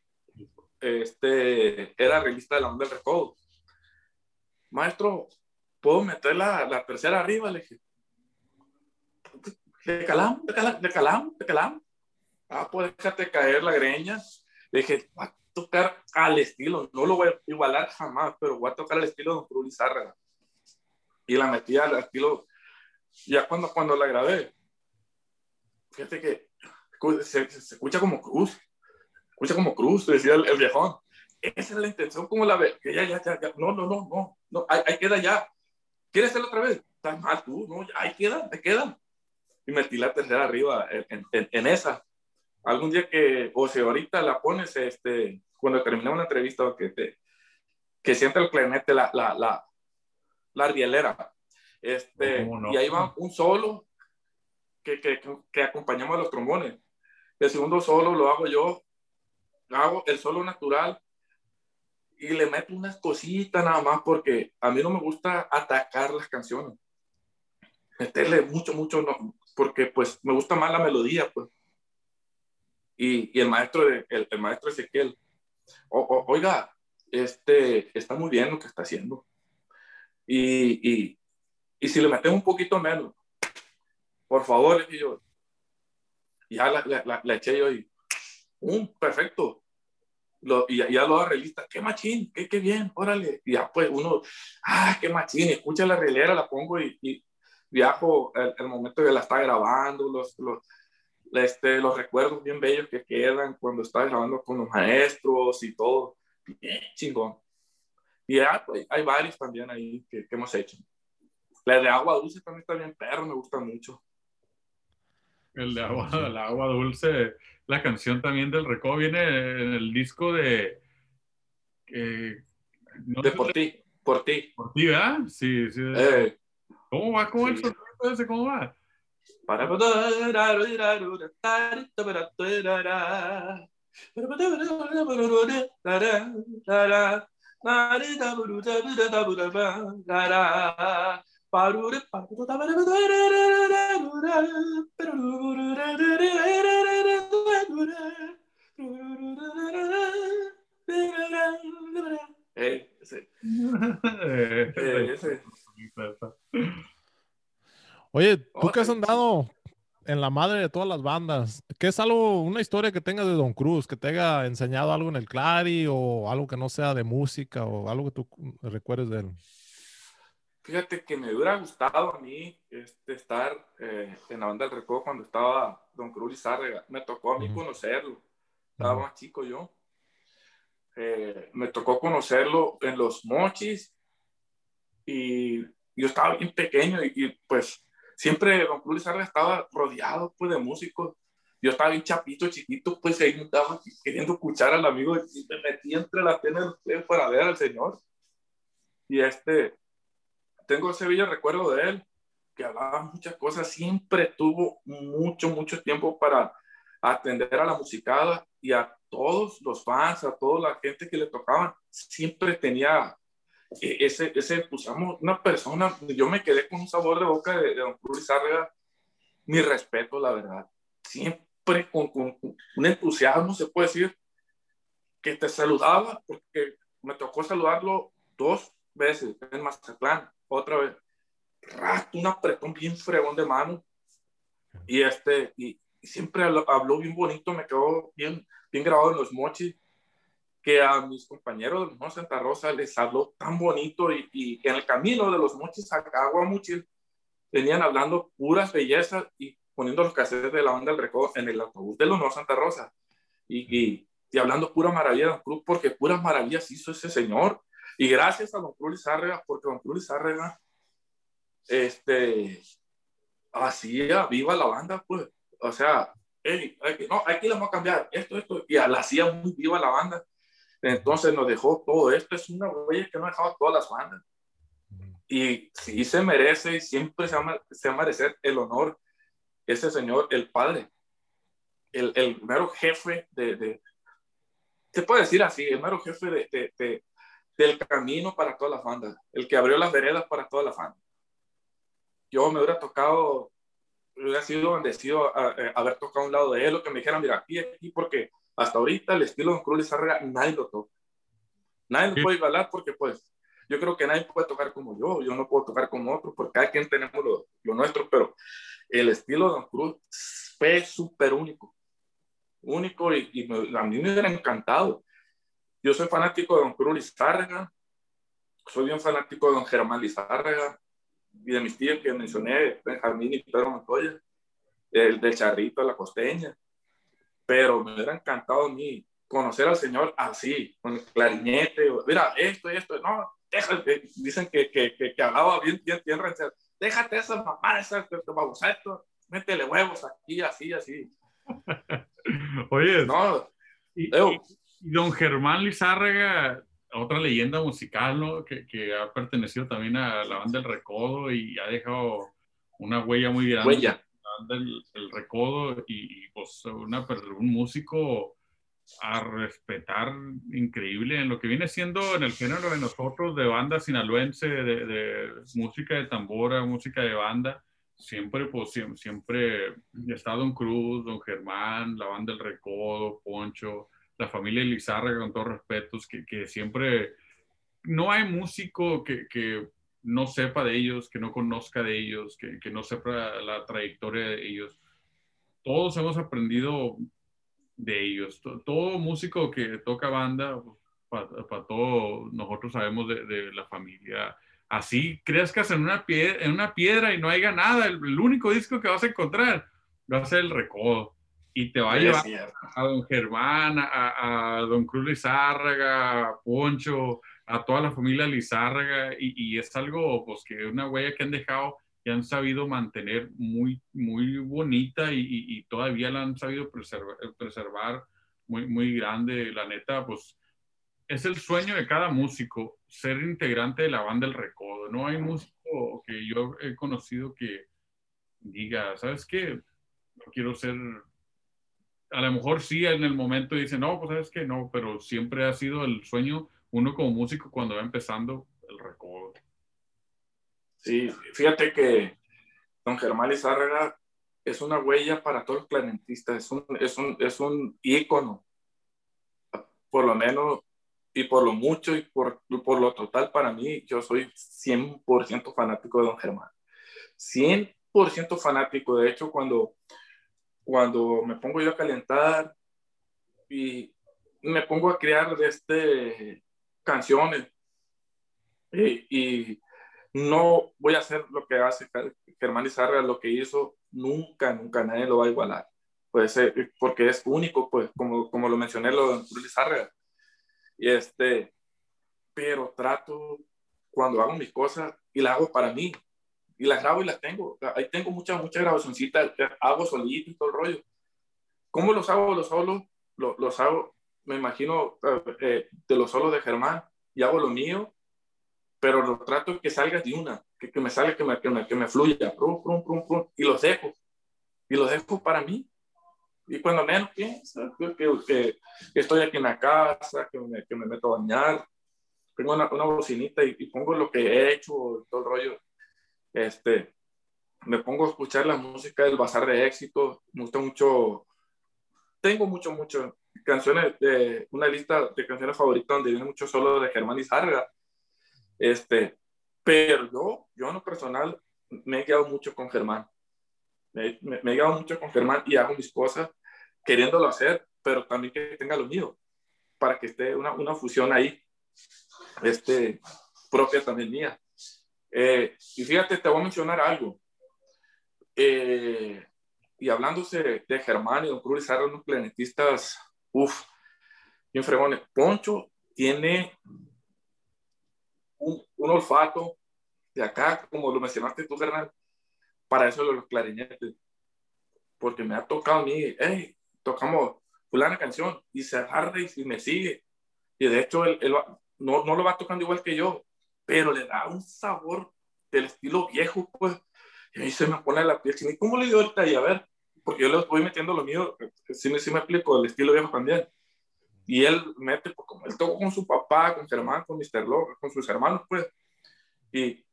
este, era revista de la onda del recodo. Maestro, ¿puedo meter la, la tercera arriba? Le dije, de calam, de calam, de calam, de calam. Ah, pues déjate caer la greña. Le dije, va a tocar al estilo, no lo voy a igualar jamás, pero voy a tocar al estilo de Don Cruz Lizárraga. Y la metí al estilo, ya cuando, cuando la grabé, fíjate que se, se escucha como cruz, escucha como cruz, decía el, el, viejón. Esa es la intención, como la ve, que ya, ya, ya, ya, no, no, no, no, no, ahí, ahí queda ya. ¿Quieres hacerlo otra vez? Estás mal tú, no, ahí queda, ahí queda. Y metí la tercera arriba en, en, en esa algún día que, o si ahorita la pones, este, cuando terminemos la entrevista, que te, que sienta el clarinete, la, la, la, la rielera. Este, no? Y ahí va un solo que, que, que, acompañamos a los trombones. El segundo solo lo hago yo, hago el solo natural y le meto unas cositas nada más porque a mí no me gusta atacar las canciones. Meterle mucho, mucho, no, porque pues me gusta más la melodía, pues y, y el maestro, de, el, el maestro Ezequiel, o, o, oiga, este, está muy bien lo que está haciendo. Y, y, y si le metemos un poquito menos, por favor, y yo, ya la, la, la, eché yo y, un perfecto. Lo, y ya lo realista, qué machín, qué, qué bien, órale. Y ya pues uno, ah, qué machín, escucha la relera, la pongo y, y viajo el, el, momento que la está grabando, los, los, este, los recuerdos bien bellos que quedan cuando estás grabando con los maestros y todo. Chingón. Y ya, pues, hay varios también ahí que, que, hemos hecho. La de agua dulce también está bien perro, me gusta mucho. El de agua, el agua dulce, la canción también del Recodo viene en el disco de... Eh, no de por ti, por ti. Por ti, ¿verdad? Sí, sí. Eh, ¿Cómo va? ¿Cómo sí. el sonido ese? ¿Cómo va? Para Eh. Oye, tú que has andado en la madre de todas las bandas, ¿qué es algo, una historia que tengas de Don Cruz, que te haya enseñado algo en el Clari o algo que no sea de música o algo que tú recuerdes de él? Fíjate que me hubiera gustado a mí este, estar eh, en la banda del Recodo cuando estaba Don Cruz Lizárraga. Me tocó a mí conocerlo. Estaba más chico yo. Eh, me tocó conocerlo en los mochis y yo estaba bien pequeño y, y pues siempre Don Cruz Lizárraga estaba rodeado pues de músicos. Yo estaba bien chapito, chiquito, pues ahí estaba queriendo escuchar al amigo y me metí entre las piernas para ver al señor. Y este, tengo ese bello recuerdo de él, que hablaba muchas cosas, siempre tuvo mucho, mucho tiempo para atender a la musicada y a todos los fans, a toda la gente que le tocaban, siempre tenía ese, ese entusiasmo, una persona, yo me quedé con un sabor de boca de, de Don Cruz Lizárraga, mi respeto, la verdad, siempre con, con, un entusiasmo, se puede decir, que te saludaba, porque me tocó saludarlo dos veces en Mazatlán, otra vez, un apretón bien fregón de mano, y este, y, siempre habló, bien bonito, me quedó bien, bien grabado en los mochis, que a mis compañeros de Santa Rosa les habló tan bonito y, y, en el camino de los mochis a Aguamuchil venían hablando puras bellezas y poniendo los cassettes de la banda del Recodo en el autobús de los no Santa Rosa. Y, y, y hablando pura maravilla de Don Cruz, porque puras maravillas hizo ese señor. Y gracias a Don Cruz Lizárraga, porque Don Cruz Lizárraga este, hacía viva la banda, pues. O sea, no, aquí le vamos a cambiar esto, esto, y la hacía muy viva la banda. Entonces nos dejó todo esto, es una huella que no ha dejado todas las bandas. Y sí se merece y siempre se va, se merecer el honor ese señor, el padre, el, el mero jefe de, de, se puede decir así, el mero jefe de, de, del camino para todas las bandas, el que abrió las veredas para todas las bandas. Yo me hubiera tocado, hubiera sido bendecido a, haber tocado a un lado de él, o que me dijera, mira, aquí, aquí, porque hasta ahorita el estilo de Cruz Lizárraga nadie lo toca. Nadie lo puede igualar porque, pues, yo creo que nadie puede tocar como yo, yo no puedo tocar como otro, porque cada quien tenemos lo, lo nuestro, pero el estilo de Don Cruz fue súper único, único y, y a mí me hubiera encantado. Yo soy fanático de Don Cruz Lizárraga, soy bien fanático de Don Germán Lizárraga y de mis tíos que mencioné, Benjamín y Pedro Montoya, el del Charrito, la Costeña, pero me hubiera encantado a mí conocer al Señor así, con el clarinete, mira, esto y esto, no, déjate, dicen que, que, que, hablaba bien, bien, bien, déjate esa mamá, esa, babosa esto, métele huevos aquí, así, así. Oye, no, y, don Germán Lizárraga, otra leyenda musical, ¿no? Que, que, ha pertenecido también a la banda del Recodo y ha dejado una huella muy grande. Huella. La banda del, Recodo y, pues una, un músico a respetar increíble en lo que viene siendo en el género de nosotros de banda sinaloense, de, de música de tambora, música de banda. Siempre, pues, siempre, he estado Don Cruz, Don Germán, la banda del Recodo, Poncho, la familia Lizárraga, con todos respetos, que, que siempre no hay músico que, que, no sepa de ellos, que no conozca de ellos, que, que no sepa la trayectoria de ellos. Todos hemos aprendido de ellos. Todo, músico que toca banda, para todos nosotros sabemos de, de, la familia. Así crezcas en una, piedra, en una piedra y no haya nada, el, el, único disco que vas a encontrar va a ser el recodo. Y te va a llevar a don Germán, a, a, don Cruz Lizárraga, a Poncho, a toda la familia Lizárraga. Y, y es algo, pues, que una huella que han dejado que han sabido mantener muy, muy bonita y, y, todavía la han sabido preservar, preservar muy, muy grande. La neta, pues es el sueño de cada músico, ser integrante de la banda del Recodo. No hay músico que yo he conocido que diga, ¿sabes qué? No quiero ser... A lo mejor sí en el momento dice, no, pues sabes que no, pero siempre ha sido el sueño uno como músico cuando va empezando el Recodo. Sí, fíjate que don Germán Lizárraga es una huella para todos los clarinetistas, es un, es un, es un ícono, por lo menos y por lo mucho y por, por lo total para mí, yo soy 100% fanático de don Germán. 100% fanático, de hecho, cuando, cuando me pongo yo a calentar y me pongo a crear este, canciones y, y no voy a hacer lo que hace Germán Izarra, lo que hizo, nunca, nunca nadie lo va a igualar. Puede ser, porque es único, pues, como, como lo mencioné, lo de Lizarra. Y este, pero trato cuando hago mis cosas y las hago para mí. Y las grabo y las tengo. Ahí tengo muchas, muchas grabacioncitas, hago solito y todo el rollo. ¿Cómo los hago? Los solos, los, los hago, me imagino, eh, de los solos de Germán y hago lo mío pero lo trato que salga de una, que, que me salga, que me, que me, que me fluya, prum, prum, prum, y los dejo, y los dejo para mí. Y cuando menos pienso que, que, estoy aquí en la casa, que me, que me meto a bañar, tengo una, una bocinita y, y, pongo lo que he hecho, todo el rollo, este, me pongo a escuchar la música del Bazar de Éxito, me gusta mucho, tengo mucho, mucho canciones, una lista de canciones favoritas donde viene mucho solo de Germán Izarga, este, pero yo, yo en lo personal, me he quedado mucho con Germán. me, he llevado mucho con Germán y hago mis cosas queriéndolo hacer, pero también que tenga lo mío, para que esté una, una fusión ahí, este, propia también mía. Eh, y fíjate, te voy a mencionar algo. Eh, y hablándose de Germán y Don Cruz Lizarra, unos planetistas, uff, bien fregones. Poncho tiene un, un, olfato de acá, como lo mencionaste tú, Fernando, para eso de los clarinetes. Porque me ha tocado a mí, hey, tocamos fulana canción y se agarra y, me sigue. Y de hecho, él, él no, no, lo va tocando igual que yo, pero le da un sabor del estilo viejo, pues. Y ahí se me pone la piel. ¿Y cómo le dio ahorita? Y a ver, porque yo le voy metiendo lo mío, sí me, sí me explico, el estilo viejo también. Y él mete, pues como él tocó con su papá, con Germán, con Mr. Love, con sus hermanos, pues. Y,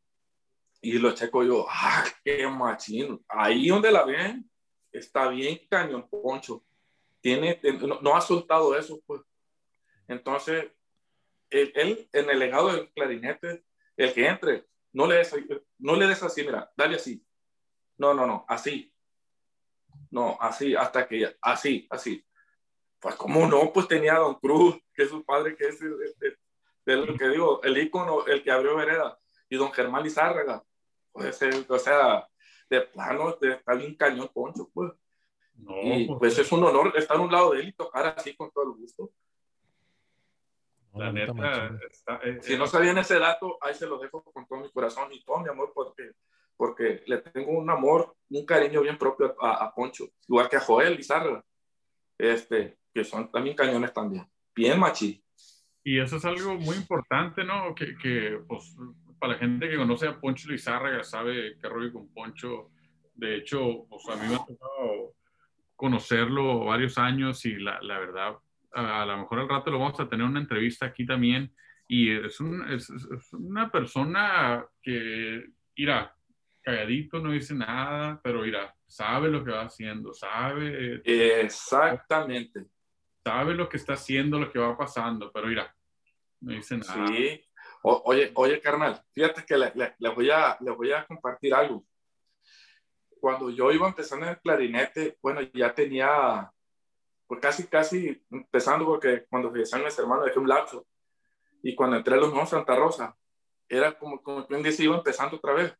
y lo checo yo, ¡ah, qué machino! Ahí donde la ven, está bien cañón, Poncho. Tiene, no, no ha soltado eso, pues. Entonces, él, él, en el legado del clarinete, el que entre, no le des, no le des así, mira, dale así. No, no, no, así. No, así, hasta que ya, así, así. Pues, ¿cómo no? Pues tenía a Don Cruz, que es su padre, que es el, el, el, que digo, el ícono, el que abrió Vereda, y Don Germán Lizárraga. Pues, o sea, de plano, está bien cañón, Poncho, pues. No, y pues, pues es un honor estar a un lado de él y tocar así con todo el gusto. La neta, está, eh, si no sabían ese dato, ahí se lo dejo con todo mi corazón y todo mi amor, porque, porque le tengo un amor, un cariño bien propio a, a Poncho, igual que a Joel Lizárraga. Este, que son también cañones también. Bien machi. Y eso es algo muy importante, ¿no? Que, que pues, para la gente que conoce a Poncho Lizárraga sabe qué rollo con Poncho. De hecho, pues, a mí me ha tocado conocerlo varios años y la, la verdad, a, lo mejor al rato lo vamos a tener una entrevista aquí también. Y es, un, es, es una persona que, mira, calladito, no dice nada, pero mira, sabe lo que va haciendo, sabe. Exactamente sabe lo que está haciendo, lo que va pasando, pero mira, no dice nada. Sí. O, oye, oye, carnal, fíjate que le, le, le, voy a, le voy a compartir algo. Cuando yo iba empezando en el clarinete, bueno, ya tenía, pues casi, casi empezando, porque cuando fallecieron mis hermanos dejé un lapso. Y cuando entré a los nuevos Santa Rosa, era como, como quien dice, iba empezando otra vez.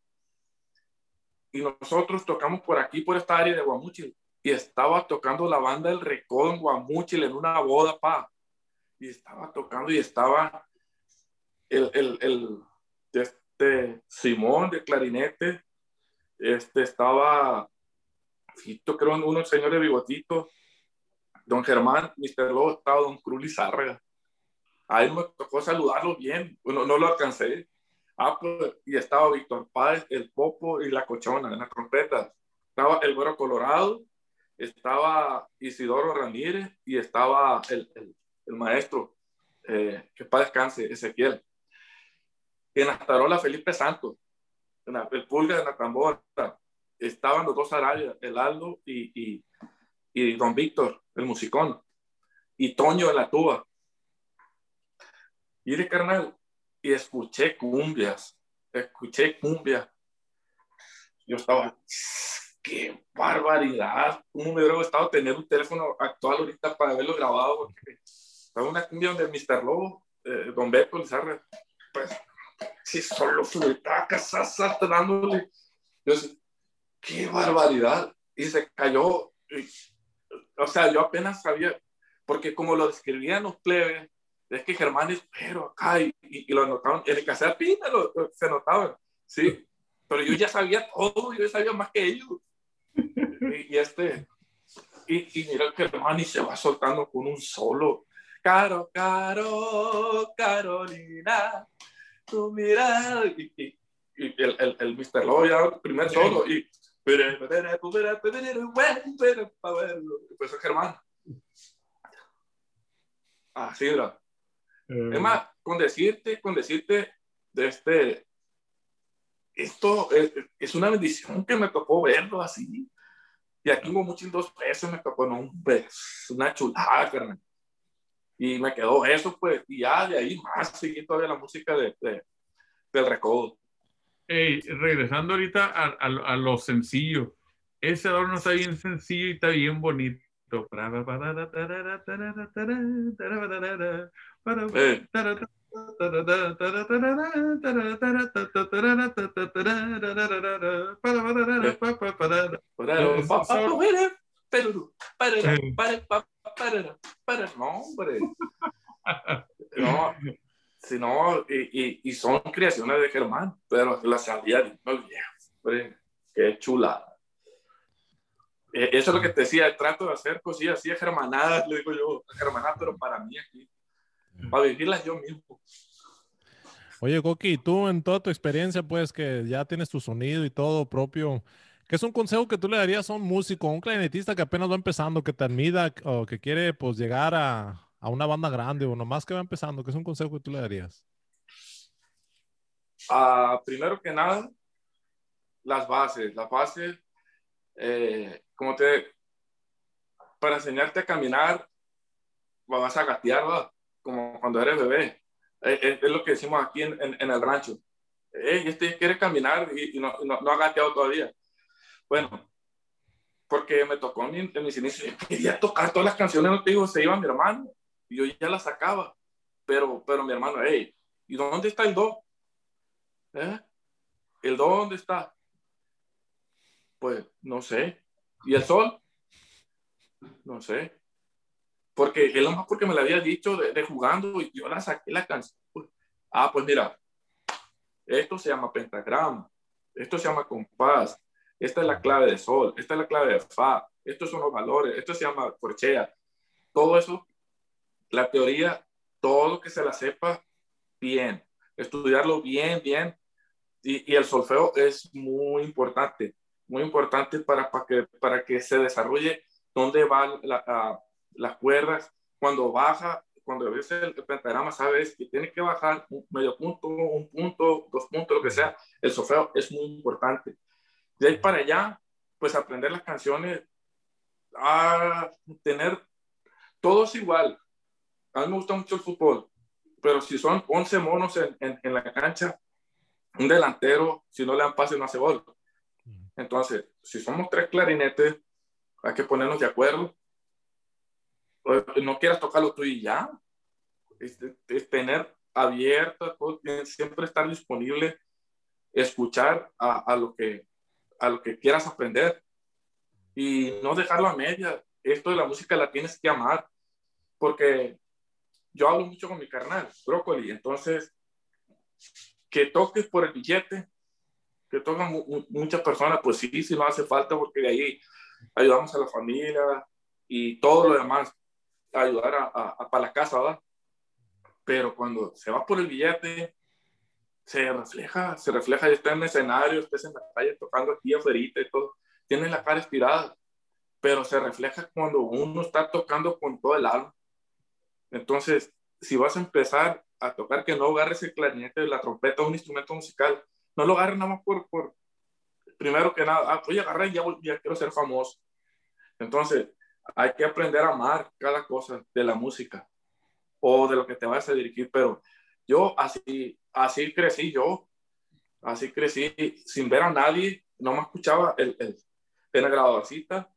Y nosotros tocamos por aquí, por esta área de Guamuchil y estaba tocando la banda El Recodo en Guamúchil en una boda, pa. Y estaba tocando y estaba el, el, el este Simón de clarinete, este estaba, creo, unos señores bigotitos, don Germán, Mr. Lobo, estaba don Cruz Lizárraga. Ahí me tocó saludarlo bien, no, no lo alcancé. Ah, pues, y estaba Víctor Páez, el Popo y la Cochona en la trompeta. Estaba el Güero Colorado, estaba Isidoro Ramírez y estaba el, el, el maestro, eh, que para descanse, Ezequiel. En la tarola, Felipe Santos, en la, el pulga de la tambora, estaban los dos arayas, el Aldo y, y, y, Don Víctor, el musicón, y Toño en la tuba. Y de carnal, y escuché cumbias, escuché cumbias. Yo estaba, qué barbaridad. ¿Cómo me hubiera gustado tener un teléfono actual ahorita para verlo grabado? Porque fue una cumbia donde Mr. Lobo, eh, Don Beto Lizarra, pues, sí, solo fluyeta, sasa, dándole. Yo sé, qué barbaridad. Y se cayó. Y, o sea, yo apenas sabía, porque como lo describían los plebes, es que Germán es, pero acá, y, y, y lo anotaron, en el cassette pina lo, se notaban, sí, pero yo ya sabía todo, yo ya sabía más que ellos y, y este, y, y mira que Manny se va soltando con un solo. Caro, caro, Carolina, tu mirada. Y, y, y el, el, el Mr. Lobo ya primer solo. Y pues es Germán. Así era. Eh. Es más, con decirte, con decirte de este, esto es, es, una bendición que me tocó verlo así. Y aquí hubo muchos dos pesos, me tocó, no, pues, una chulada, carnal. Y me quedó eso, pues, y ya de ahí más seguí todavía la música de, de del recodo. Hey, regresando ahorita a, a, a, lo sencillo, ese adorno está bien sencillo y está bien bonito. No, hombre. No, si no, y, y, son creaciones de Germán, pero la salía de hombre, qué chulada. Eso es lo que te decía, trato de hacer cosillas así germanadas, le digo yo, germanadas, pero para mí aquí, para vivirlas yo mismo. Oye, Coqui, tú en toda tu experiencia, pues que ya tienes tu sonido y todo propio, ¿qué es un consejo que tú le darías a un músico, a un clarinetista que apenas va empezando, que te admira o que quiere pues llegar a, a una banda grande o nomás que va empezando? ¿Qué es un consejo que tú le darías? Uh, primero que nada, las bases, las bases, eh, como te, para enseñarte a caminar, vas a gatear, como cuando eres bebé es, lo que decimos aquí en, en, el rancho. este quiere caminar y, no, no, ha gateado todavía. Bueno, porque me tocó en, mis inicios, quería tocar todas las canciones, no te digo, se iba mi hermano, yo ya las sacaba, pero, pero mi hermano, hey, ¿y dónde está el do? ¿Eh? ¿El do dónde está? Pues no sé. ¿Y el sol? No sé porque él más porque me lo había dicho de, jugando y yo la saqué la canción. Ah, pues mira, esto se llama pentagrama, esto se llama compás, esta es la clave de sol, esta es la clave de fa, estos son los valores, esto se llama corchea. Todo eso, la teoría, todo que se la sepa bien, estudiarlo bien, bien. Y, y el solfeo es muy importante, muy importante para, para, que, para que se desarrolle dónde va la, las cuerdas, cuando baja, cuando ves el, pentagrama, sabes que tiene que bajar un medio punto, un punto, dos puntos, lo que sea. El sofreo es muy importante. De ahí para allá, pues aprender las canciones, a tener todos igual. A mí me gusta mucho el fútbol, pero si son 11 monos en, en, la cancha, un delantero, si no le dan pase, no hace gol. Entonces, si somos tres clarinetes, hay que ponernos de acuerdo no quieras tocarlo tú y ya. Es, tener abierto, siempre estar disponible, escuchar a, lo que, a lo que quieras aprender y no dejarlo a media. Esto de la música la tienes que amar, porque yo hablo mucho con mi carnal, Brócoli, entonces que toques por el billete, que tocan muchas personas, pues sí, sí no hace falta, porque de ahí ayudamos a la familia y todo lo demás ayudar a, para la casa, ¿verdad? Pero cuando se va por el billete, se refleja, se refleja, está en el escenario, estás en la calle tocando aquí afuera y todo, tiene la cara estirada, pero se refleja cuando uno está tocando con todo el alma. Entonces, si vas a empezar a tocar, que no agarres el clarinete, la trompeta, un instrumento musical, no lo agarres nada más por, por primero que nada, ah, voy a agarrar y ya, quiero ser famoso. Entonces, hay que aprender a amar cada cosa de la música o de lo que te vas a dirigir, pero yo así, así crecí yo, así crecí sin ver a nadie, no me escuchaba el, el, en la graduacita,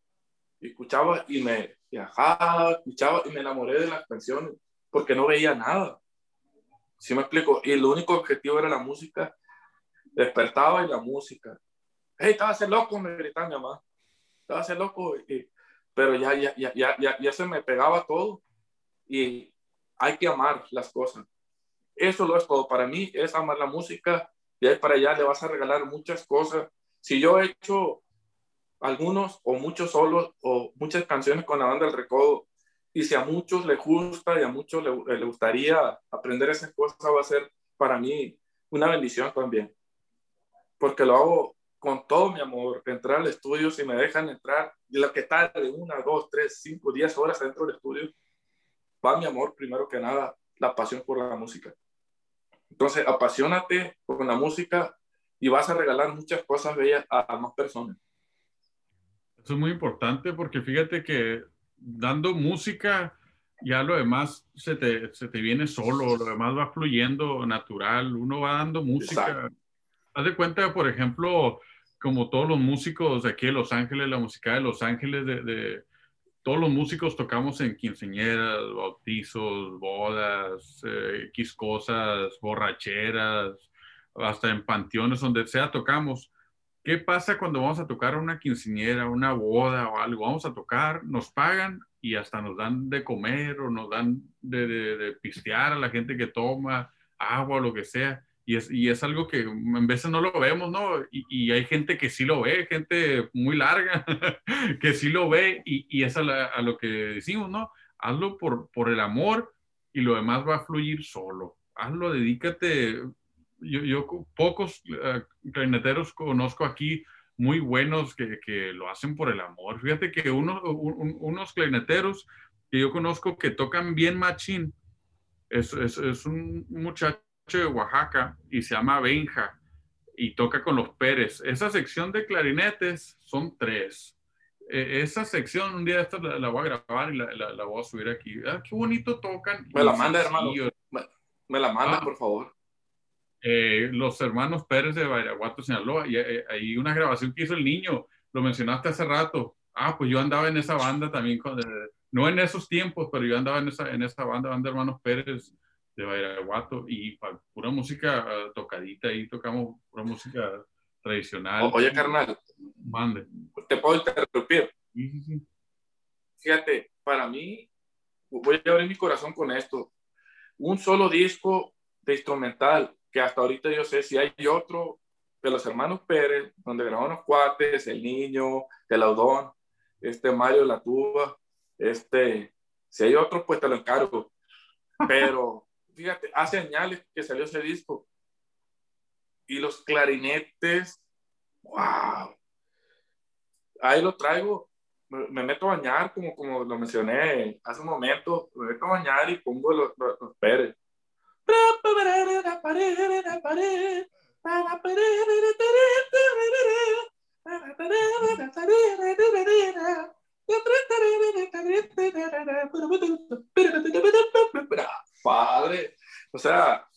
escuchaba y me viajaba, escuchaba y me enamoré de las canciones porque no veía nada. ¿Sí me explico? Y el único objetivo era la música. Despertaba y la música. Hey, estaba a loco, me gritaba mi mamá. Estaba a loco. Y, pero ya, ya, ya, ya, ya se me pegaba todo y hay que amar las cosas. Eso lo es todo. Para mí es amar la música. y ahí para allá le vas a regalar muchas cosas. Si yo he hecho algunos o muchos solos o muchas canciones con la banda del Recodo y si a muchos les gusta y a muchos le, le gustaría aprender esas cosas, va a ser para mí una bendición también. Porque lo hago con todo mi amor, entrar al estudio, si me dejan entrar, y lo que está de una, dos, tres, cinco, diez horas dentro del estudio, va mi amor primero que nada, la pasión por la música. Entonces, apasionate con la música y vas a regalar muchas cosas bellas a, más personas. Eso es muy importante porque fíjate que dando música, ya lo demás se te, se te viene solo, lo demás va fluyendo natural, uno va dando música. Haz de cuenta, por ejemplo, como todos los músicos de aquí de Los Ángeles, la música de Los Ángeles, de, todos los músicos tocamos en quinceañeras, bautizos, bodas, eh, X cosas, borracheras, hasta en panteones, donde sea tocamos. ¿Qué pasa cuando vamos a tocar una quinceañera, una boda o algo? Vamos a tocar, nos pagan y hasta nos dan de comer o nos dan de, de pistear a la gente que toma agua o lo que sea y es, algo que en veces no lo vemos, ¿no? Y, hay gente que sí lo ve, gente muy larga que sí lo ve y, es a, a, lo que decimos, ¿no? Hazlo por, por el amor y lo demás va a fluir solo. Hazlo, dedícate. Yo, yo pocos uh, clarineteros conozco aquí muy buenos que, que, lo hacen por el amor. Fíjate que uno, un, unos clarineteros que yo conozco que tocan bien machín, es, es, es un muchacho de Oaxaca y se llama Benja y toca con los Pérez. Esa sección de clarinetes son tres. E, esa sección, un día esta la, la voy a grabar y la, la, la, voy a subir aquí. Ah, qué bonito tocan. Me la manda, hermano. Me, me, la manda, ah, por favor. Eh, los hermanos Pérez de Bairaguato, Sinaloa. Y eh, hay una grabación que hizo el niño. Lo mencionaste hace rato. Ah, pues yo andaba en esa banda también. Con, eh, no en esos tiempos, pero yo andaba en esa, en esa banda, banda de hermanos Pérez de Bairaguato y pura música uh, tocadita ahí tocamos pura música tradicional. oye, carnal. Mande. ¿Te puedo interrumpir? Sí, sí, sí. Fíjate, para mí, voy a abrir mi corazón con esto. Un solo disco de instrumental, que hasta ahorita yo sé si hay otro de los hermanos Pérez, donde grabaron los cuates, El Niño, El Audón, este Mario La Tuba, este, si hay otro, pues te lo encargo. Pero fíjate, hace años que salió ese disco. Y los clarinetes, wow. Ahí lo traigo, me, meto a bañar, como, como lo mencioné hace un momento, me meto a bañar y pongo los, los, los Pérez. Padre, o sea,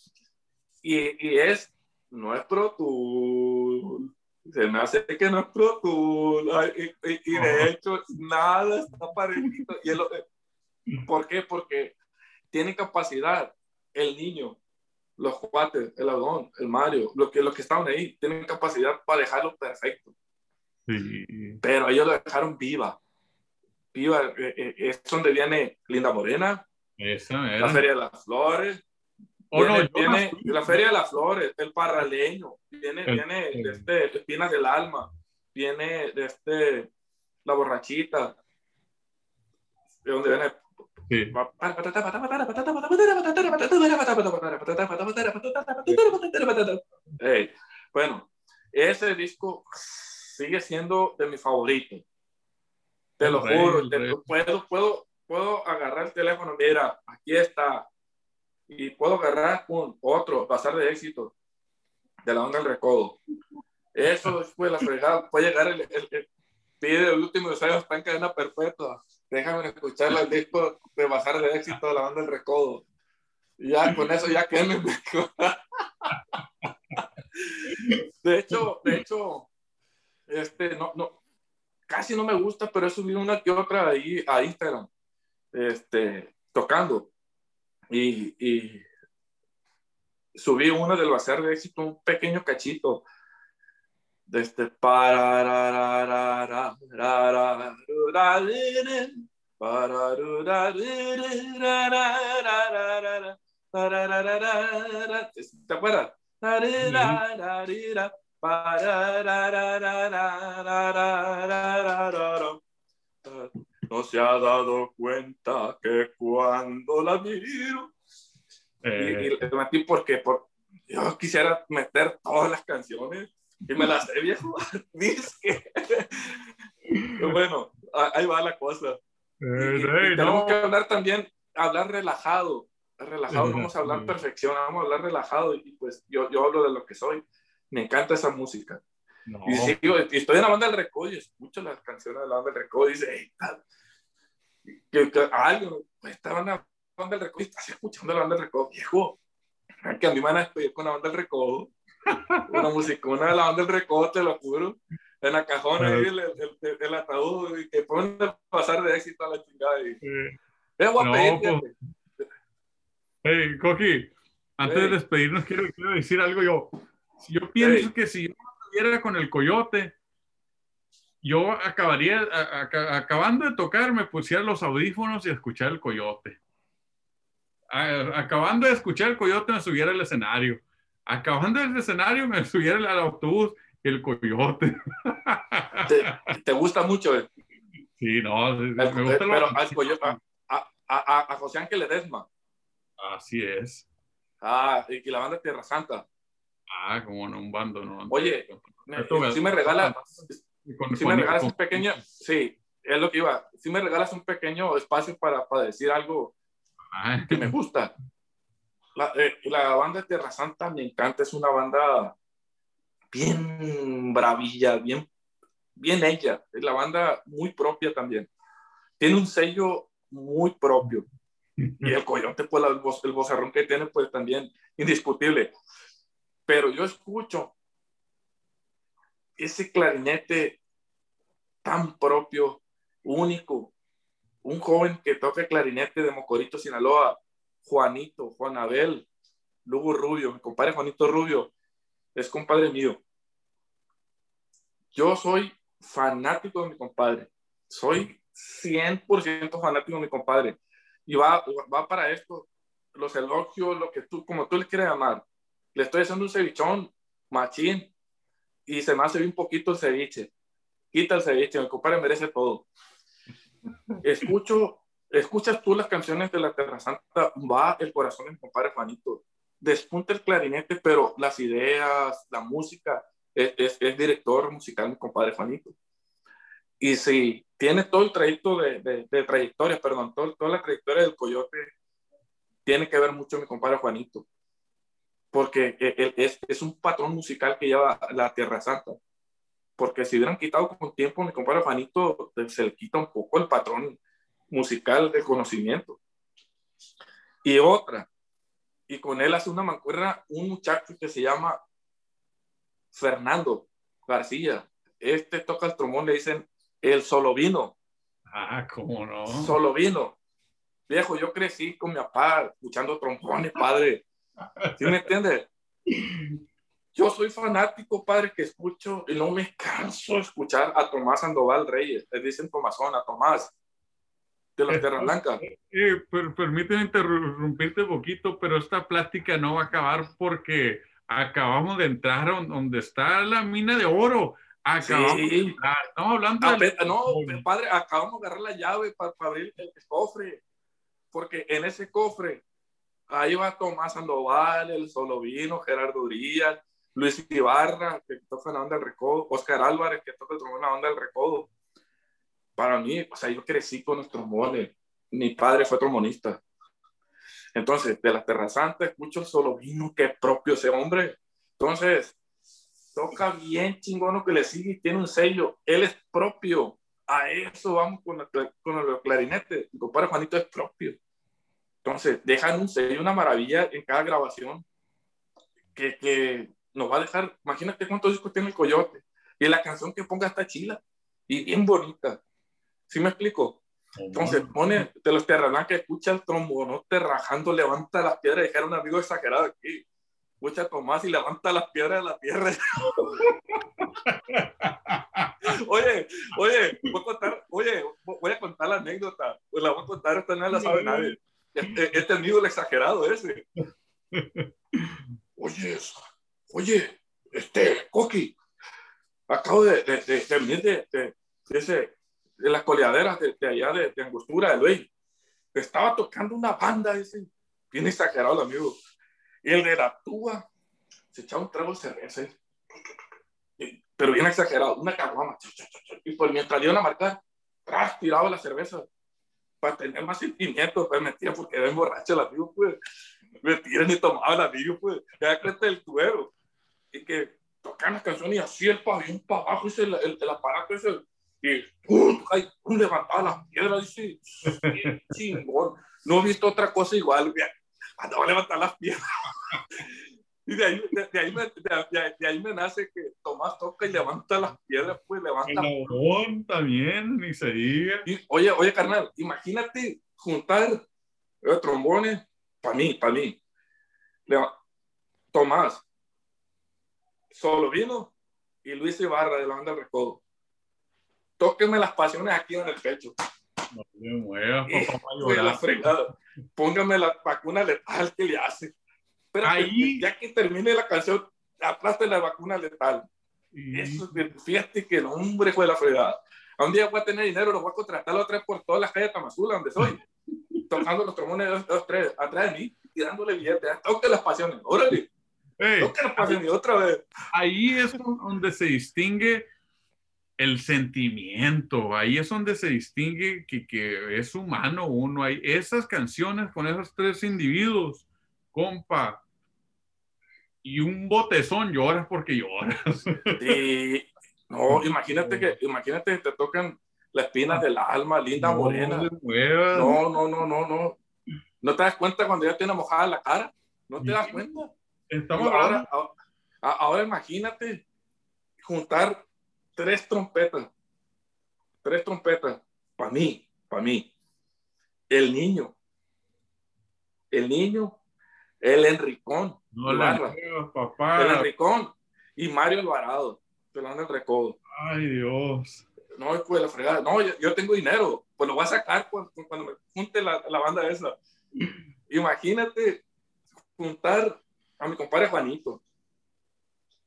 y, y es, no es Pro Tool, se me hace que no es Pro Tool, y, y, y de hecho nada está parecido. Y lo, ¿Por qué? Porque tiene capacidad el niño, los cuates, el Adón, el Mario, los que, los que estaban ahí, tienen capacidad para dejarlo perfecto. Sí. Pero ellos lo dejaron viva. Viva, eh, eh, es donde viene Linda Morena, Esa la Feria de las Flores, Oh, viene, no, viene la Feria de las Flores, el Parraleño, viene, El- viene el- de este, Espinas del Alma, viene de este, La Borrachita, de donde viene Sí. Ey, bueno, ese disco sigue siendo de mis favoritos. Te El lo rey, juro, te- rey. puedo, puedo, puedo agarrar el teléfono, mira, aquí está. Y puedo agarrar un otro bazar de éxito de la onda del recodo. Eso después la fregada, puede llegar el, el, el pide el último ensayo está en cadena perpetua. Déjame escuchar el disco de bazar de éxito la banda del recodo. Y ya con eso ya que De hecho, de hecho, este, no, no, casi no me gusta, pero he subido una que otra ahí a Instagram, este, tocando. Y, y subí una del bazar de éxito, un pequeño cachito. De este parararararara. ¿Te acuerdas? No se ha dado cuenta que cuando la miro y, Eh, y por, yo quisiera meter todas las canciones y me las sé, viejo. Pero bueno, ahí va la cosa. Y, eh, y- y tenemos que hablar también, hablar relajado. Relajado, no vamos a hablar perfección, vamos a hablar relajado. Y pues yo, yo hablo de lo que soy. Me encanta esa música. No. Y sigo, y estoy en la banda del recodo y escucho las canciones de la banda del recodo y dice, hey, tal. Que, que algo, pues estaba en la banda del recodo estás escuchando la banda del recodo, viejo. Que a mí me van a despedir con la banda del recodo. una musicona de la banda del recodo, te lo juro. En la cajona ahí el, el, el, ataúd y que pueden pasar de éxito a la chingada. Y... Es no, pues... Hey, Coqui, antes de despedirnos, quiero, quiero, decir algo yo. Yo pienso que si yo estuviera con el coyote, yo acabaría, a, a, acabando de tocar, me pusiera los audífonos y escuchar el coyote. acabando de escuchar el coyote, me subiera al escenario. Acabando el escenario, me subiera al autobús el coyote. ¿Te, te gusta mucho? Eh? Sí, no, me gusta pero al coyote, a, a, a, José Ángel Ledesma. Así es. Ah, y la banda Tierra Santa. Ah, como en un bando, ¿no? Oye, si me regalas, si me regalas un pequeño, sí, es lo que iba, si me regalas un pequeño espacio para, para decir algo que me gusta. La, eh, la banda Tierra Santa me encanta, es una banda bien bravilla, bien, bien ella, es la banda muy propia también. Tiene un sello muy propio. Y el coyote, pues el, vozarrón que tiene, pues también indiscutible. Pero yo escucho ese clarinete tan propio, único, un joven que toca clarinete de Mocorito, Sinaloa, Juanito, Juan Abel, Lugo Rubio, mi compadre Juanito Rubio, es compadre mío. Yo soy fanático de mi compadre, soy 100% fanático de mi compadre. Y va, va para esto, los elogios, lo que tú, como tú le quieres llamar. Le estoy haciendo un cevichón, machín, y se me hace un poquito el ceviche. Quita el ceviche, mi compadre merece todo. Escucho, escuchas tú las canciones de la Terra Santa, va el corazón de mi compadre Juanito. Despunta el clarinete, pero las ideas, la música, es, es, director musical mi compadre Juanito. Y si tiene todo el trayecto de, de, trayectoria, perdón, todo, toda la trayectoria del Coyote, tiene que ver mucho mi compadre Juanito, porque e, e, es, es un patrón musical que lleva la Tierra Santa. Porque si hubieran quitado con tiempo mi compadre Juanito, se le quita un poco el patrón musical de conocimiento. Y otra, y con él hace una mancuerna un muchacho que se llama Fernando García. Este toca el trombón, le dicen el solo vino. Ah, ¿cómo no? Solo vino. Viejo, yo crecí con mi papá escuchando trombones, padre. ¿Sí me entiendes? Yo soy fanático, padre, que escucho y no me canso de escuchar a Tomás Sandoval Reyes. Le dicen Tomásón a Tomás de la Tierra Blanca. Eh, eh permíteme interrumpirte un poquito, pero esta plática no va a acabar porque acabamos de entrar donde está la mina de oro. Acabamos de entrar. No, hablando ah, No, padre, acabamos de agarrar la llave para, abrir el, cofre. Porque en ese cofre, ahí va Tomás Sandoval, el Solovino, Gerardo Díaz, Luis Ibarra, que toca la onda del recodo, Oscar Álvarez, que toca la onda del recodo. Para mí, o sea, yo crecí con los trombones. Mi padre fue trombonista. Entonces, de la Terra Santa escucho solo vino, que propio ese hombre. Entonces, toca bien chingón lo que le sigue y tiene un sello. Él es propio. A eso vamos con, con el clarinete. Mi compadre Juanito es propio. Entonces, dejan un sello, una maravilla en cada grabación que, que nos va a dejar. Imagínate cuántos discos tiene el Coyote. Y la canción que ponga está chila y bien bonita. ¿Sí me explico? Entonces pone de los que escucha el trombonote rajando, levanta las piedras, dejar un amigo exagerado aquí. Escucha Tomás y levanta las piedras de la tierra. oye, oye, voy a contar, oye, voy a contar la anécdota. Pues la voy a contar, esta no la sabe nadie. Este, este amigo el exagerado ese. Oye, oye, este, Coqui, acabo de, de, de, de, de, ese de las coleaderas de, allá de, de, Angostura, de Luis. Estaba tocando una banda, ese, bien exagerado el amigo. Y el de la tuba se echaba un trago de cerveza, pero bien exagerado, una caguama. Y pues mientras iban a marcar, tras tiraba la cerveza para tener más sentimientos, pues metía porque era borracho el amigo, pues. Me tiran y tomaba el amigo, pues. Ya cuenta del tubero. Y que tocaban las canciones y así el pabellón para abajo, ese, el, el, el aparato ese y ¡pum! Ay, levantaba las piedras, dice, chingón. No he visto otra cosa igual, cuando va a levantar las piedras. Y de ahí, de, ahí me, de, ahí me nace que Tomás toca y levanta las piedras, pues levanta. El también, ni se diga. Y, oye, oye, carnal, imagínate juntar eh, trombones, para mí, para mí. Tomás, solo vino y Luis Ibarra de la banda del Recodo. Tóquenme las pasiones aquí en el pecho. No me muevas, papá, Póngame la vacuna letal que le hace. Pero Ahí... ya que termine la canción, aplaste la vacuna letal. Eso, fíjate que el hombre fue la fregada. A un día voy a tener dinero, lo voy a contratar otra vez por todas las calles de Tamazula, donde soy. tocando los trombones dos, dos, tres, atrás de mí, tirándole billetes. Toque las pasiones, órale. toque las pasiones, otra vez. Ahí es donde se distingue el sentimiento, ahí es donde se distingue que, que es humano uno. Hay esas canciones con esos tres individuos, compa, y un botezón lloras porque lloras. Sí, no, imagínate que, imagínate que te tocan las espinas del alma, linda morena. No, no, no, no, no. ¿No te das cuenta cuando ya tiene mojada la cara? ¿No te das cuenta? Estamos ahora, ahora imagínate juntar tres trompetas, tres trompetas, para mí, para mí. El niño, el niño, el Enricón, no papá. el Enricón y Mario Alvarado, pelando el recodo. Ay, Dios. No, pues la fregada. No, yo, tengo dinero, pues lo voy a sacar cuando, cuando me junte la, la banda esa. Imagínate juntar a mi compadre Juanito,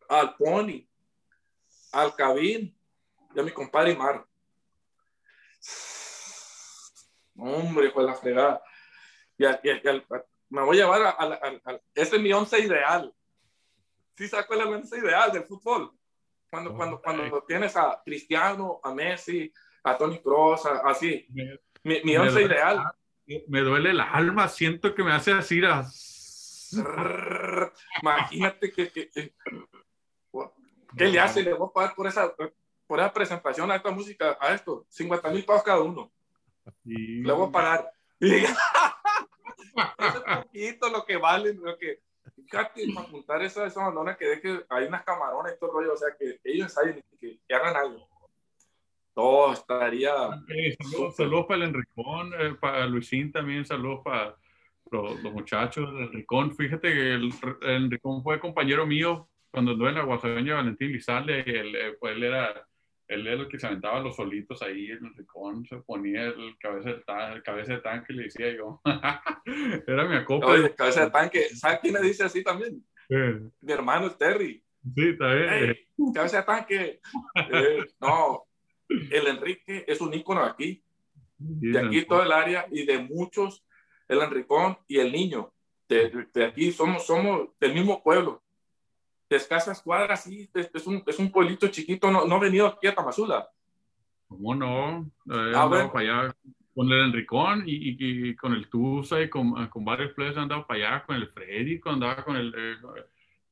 al Pony, al Cabín y a mi compadre Mar. Hombre, pues la fregada. Y, me voy a llevar a, a, ese es mi once ideal. Sí saco el once ideal del fútbol. Cuando, cuando, cuando tienes a Cristiano, a Messi, a Tony Kroos, así. Mi, mi once ideal. Me duele el alma, siento que me hace así. Imagínate que, que, ¿Qué le hace? Le voy a pagar por esa, por esa presentación a esta música, a esto, 50 mil pavos cada uno. Le voy a pagar. es poquito lo que vale, lo que. Fíjate, para juntar esa, esa bandona que deje, hay unas camarones, todo el rollo, o sea, que ellos saben que, que hagan algo. Todo estaría. saludos, para el Enricón, eh, para Luisín también, saludos para los, los, muchachos del Enricón. Fíjate que el, el Enricón fue compañero mío cuando anduve en la Guasaveña Valentín Lizalde, él, eh, pues él era, él era el que se aventaba los solitos ahí en el ricón, se ponía el cabeza de, el cabeza de tanque, le decía yo. era mi acople. Oye, cabeza de tanque, ¿sabes quién le dice así también? Mi hermano el Terry. Sí, está bien. cabeza de tanque. Eh, no, el Enrique es un ícono aquí. de aquí todo el área y de muchos, el Enricón y el niño. De, de aquí somos, somos del mismo pueblo de escasas cuadras, sí, es, un, es un pueblito chiquito, no, no ha venido aquí a Tamazula. ¿Cómo no? Eh, ah, bueno. para allá con el Enricón y, y, con el Tusa y con, con varios players andado para allá, con el Freddy, andaba con el, eh,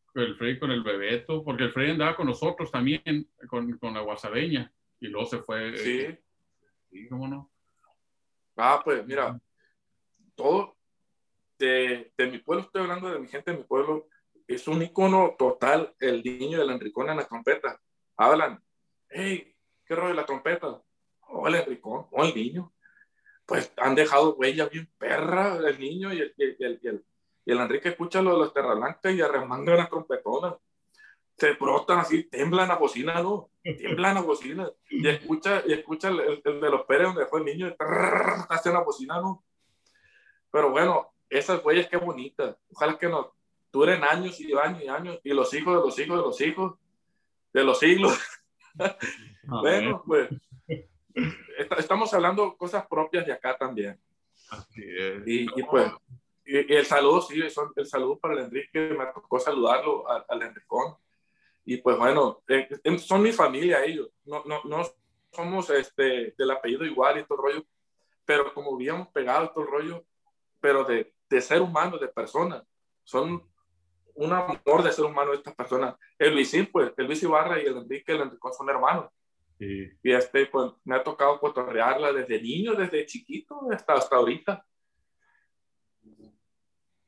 con el Freddy, con el Bebeto, porque el Freddy andaba con nosotros también, con, con la Guasabeña, y luego se fue. Sí. Eh, sí, ¿cómo no? Ah, pues mira, todo de, de mi pueblo, estoy hablando de mi gente de mi pueblo, es un icono total el niño del Enricón en la trompeta. Hablan, hey, ¿qué rollo de la trompeta? Oh, el Enricón, oh, el niño. Pues han dejado huella bien perra el niño y el, el, el, el Enrique escucha lo de los terralancas y arremangan las trompetonas. Se brotan así, temblan a bocina, ¿no? Tiemblan a bocina. Y escucha, y escucha el, de los Pérez donde fue el niño, y hace una bocina, ¿no? Pero bueno, esas huellas qué bonitas. Ojalá que nos, duren años y años y años, y los hijos de los hijos de los hijos, de los siglos. bueno, pues estamos hablando cosas propias de acá también. Así es. Y, pues, y, el saludo, sí, el saludo para el Enrique, me tocó saludarlo al, al Enricón. Y pues bueno, eh, son mi familia ellos, no, no, no somos este, del apellido igual y todo el rollo, pero como habíamos pegado todo el rollo, pero de, de ser humano, de persona, son un amor de ser humano estas personas. El Luisín, pues, el Luis Ibarra y el Enrique, el Enrique son hermanos. Y este, pues, me ha tocado cotorrearla desde niño, desde chiquito hasta, hasta ahorita.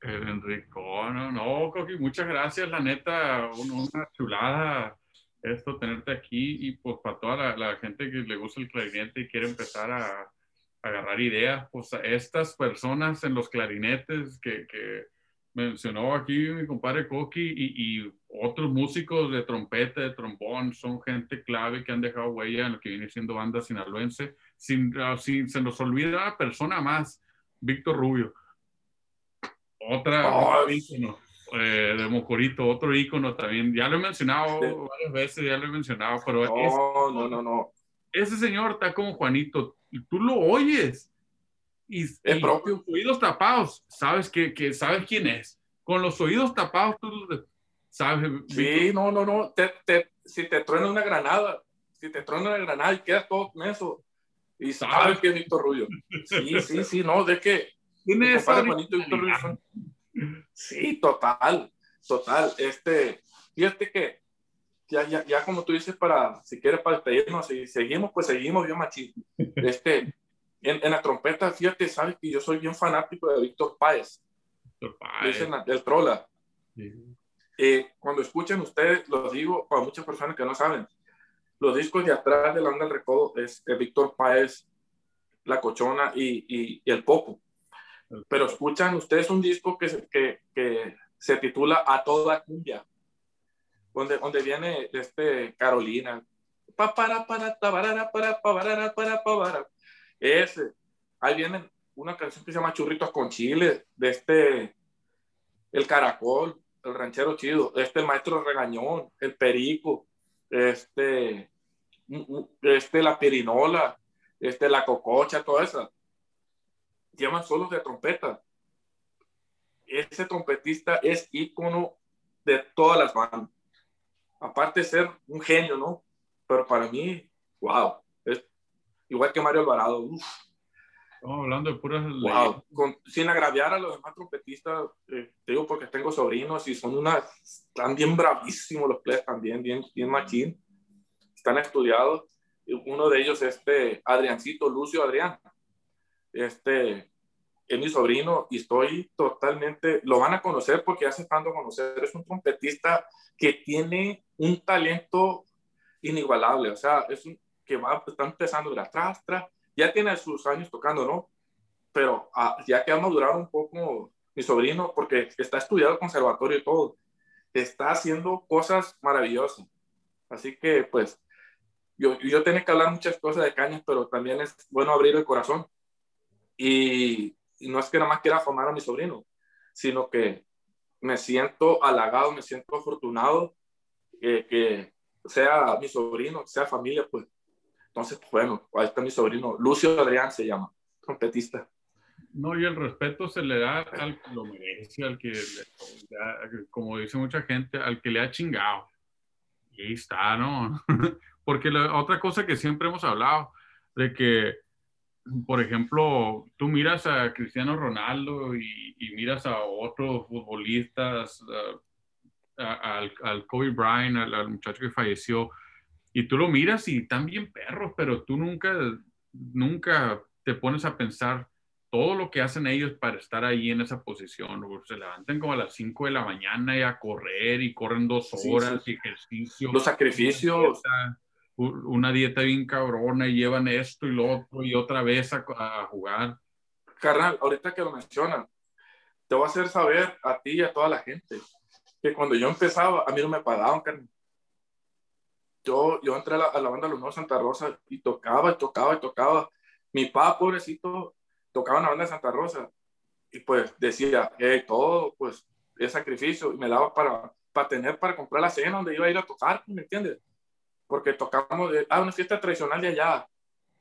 El Enrico, no, no, Coqui, muchas gracias, la neta, una chulada esto, tenerte aquí y pues para toda la, gente que le gusta el clarinete y quiere empezar a, agarrar ideas, pues estas personas en los clarinetes que, que mencionó aquí mi compadre Coqui y, y, otros músicos de trompeta, de trombón, son gente clave que han dejado huella en lo que viene siendo banda sinaloense. Sin, ah, sin, se nos olvida una persona más, Víctor Rubio. Otra, oh, eh, de Mocorito, otro ícono también. Ya lo he mencionado varias veces, ya lo he mencionado, pero no, no, no, no. Ese señor está como Juanito, tú lo oyes y, el propio. con los oídos tapados, sabes que, que, sabes quién es. Con los oídos tapados, tú sabes. Sí, no, no, no. Te, te, si te truena una granada, si te truena una granada y quedas todo eso, y sabes que es Víctor Rubio. Sí, sí, sí, no, de que. ¿Quién es Juanito Víctor Rubio? Sí, total, total. Este, fíjate que ya, ya, ya como tú dices, para, si quieres para despedirnos, si seguimos, pues seguimos bien machismo. Este, en, la trompeta, fíjate, sabes que yo soy bien fanático de Víctor Páez. Víctor Páez. Dicen el trola. Eh, cuando escuchen ustedes, lo digo para muchas personas que no saben, los discos de atrás del Anda del Recodo es, Víctor Páez, La Cochona y, y, y el Popo pero escuchan ustedes un disco que, que, que se titula A Toda Cumbia, donde, donde viene este Carolina. Pa, para, para, para, para, para, para, para, Ese. Ahí viene una canción que se llama Churritos con Chile, de este, el Caracol, el ranchero chido, este maestro regañón, el perico, este, este la pirinola, este la cococha, toda esa llaman solos de trompeta. Ese trompetista es ícono de todas las bandas. Aparte de ser un genio, ¿no? Pero para mí, wow, es igual que Mario Alvarado. Estamos hablando de puras wow. sin agraviar a los demás trompetistas, eh, te digo porque tengo sobrinos y son unas, están bien bravísimos los players también, bien, bien machín. Están estudiados. Uno de ellos es este Adriancito, Lucio Adrián este, es mi sobrino y estoy totalmente, lo van a conocer porque ya se están a conocer, es un trompetista que tiene un talento inigualable, o sea, es un, que va, está empezando de atrás, atrás, ya tiene sus años tocando, ¿no? Pero ah, ya que ha madurado un poco mi sobrino, porque está estudiando conservatorio y todo, está haciendo cosas maravillosas. Así que, pues, yo, yo tengo que hablar muchas cosas de cañas, pero también es bueno abrir el corazón y, no es que nada más quiera formar a mi sobrino, sino que me siento halagado, me siento afortunado que sea mi sobrino, sea familia, pues. Entonces, pues, bueno, ahí está mi sobrino, Lucio Adrián se llama, trompetista. No, y el respeto se le da al que lo merece, al que, como dice mucha gente, al que le ha chingado. Y ahí está, ¿no? Porque la otra cosa que siempre hemos hablado, de que por ejemplo, tú miras a Cristiano Ronaldo y, miras a otros futbolistas, al, Kobe Bryant, al, muchacho que falleció, y tú lo miras y están bien perros, pero tú nunca, nunca te pones a pensar todo lo que hacen ellos para estar ahí en esa posición. Se levantan como a las 5 de la mañana y a correr y corren dos horas y ejercicio. Los sacrificios una dieta bien cabrona y llevan esto y lo otro y otra vez a, jugar. Carnal, ahorita que lo mencionan, te voy a hacer saber a ti y a toda la gente que cuando yo empezaba, a mí no me pagaban, carnal. Yo, yo entré a la, a la banda Los Santa Rosa y tocaba y tocaba y tocaba. Mi papá, pobrecito, tocaba en la banda de Santa Rosa. Y pues decía, hey, todo pues es sacrificio y me daba para, para tener, para comprar la cena donde iba a ir a tocar, ¿me entiendes? porque tocábamos de, ah, una fiesta tradicional de allá,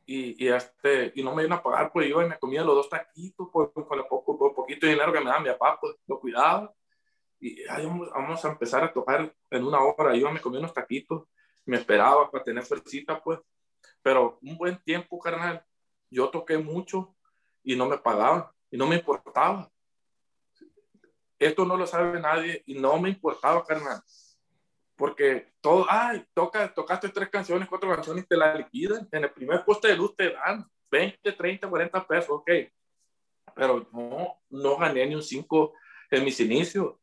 y, y, este, y no me iban a pagar, pues iba y me comía los dos taquitos, pues, con el poco, poquito de dinero que me daba mi papá, pues lo cuidaba, y ahí vamos, a empezar a tocar en una hora, iba, me comía unos taquitos, me esperaba para tener fuercita, pues, pero un buen tiempo, carnal, yo toqué mucho y no me pagaban, y no me importaba. Esto no lo sabe nadie y no me importaba, carnal porque todo, ay, toca, tocaste tres canciones, cuatro canciones te la liquidan. En el primer poste de luz te dan 20, 30, 40 pesos, ok. Pero no, no gané ni un 5 en mis inicios.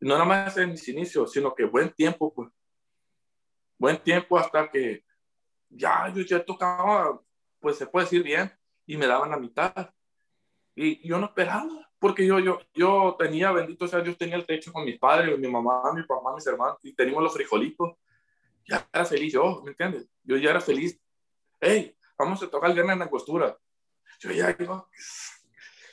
No nada más en mis inicios, sino que buen tiempo, pues. Buen tiempo hasta que ya yo ya tocaba, pues se puede decir bien, y me daban la mitad. Y yo no esperaba, porque yo, yo, yo tenía, bendito sea Dios, tenía el techo con mis padres, mi mamá, mi papá, mis hermanos, y teníamos los frijolitos. Ya era feliz yo, ¿me entiendes? Yo ya era feliz. Hey, vamos a tocar el en la costura. Yo ya iba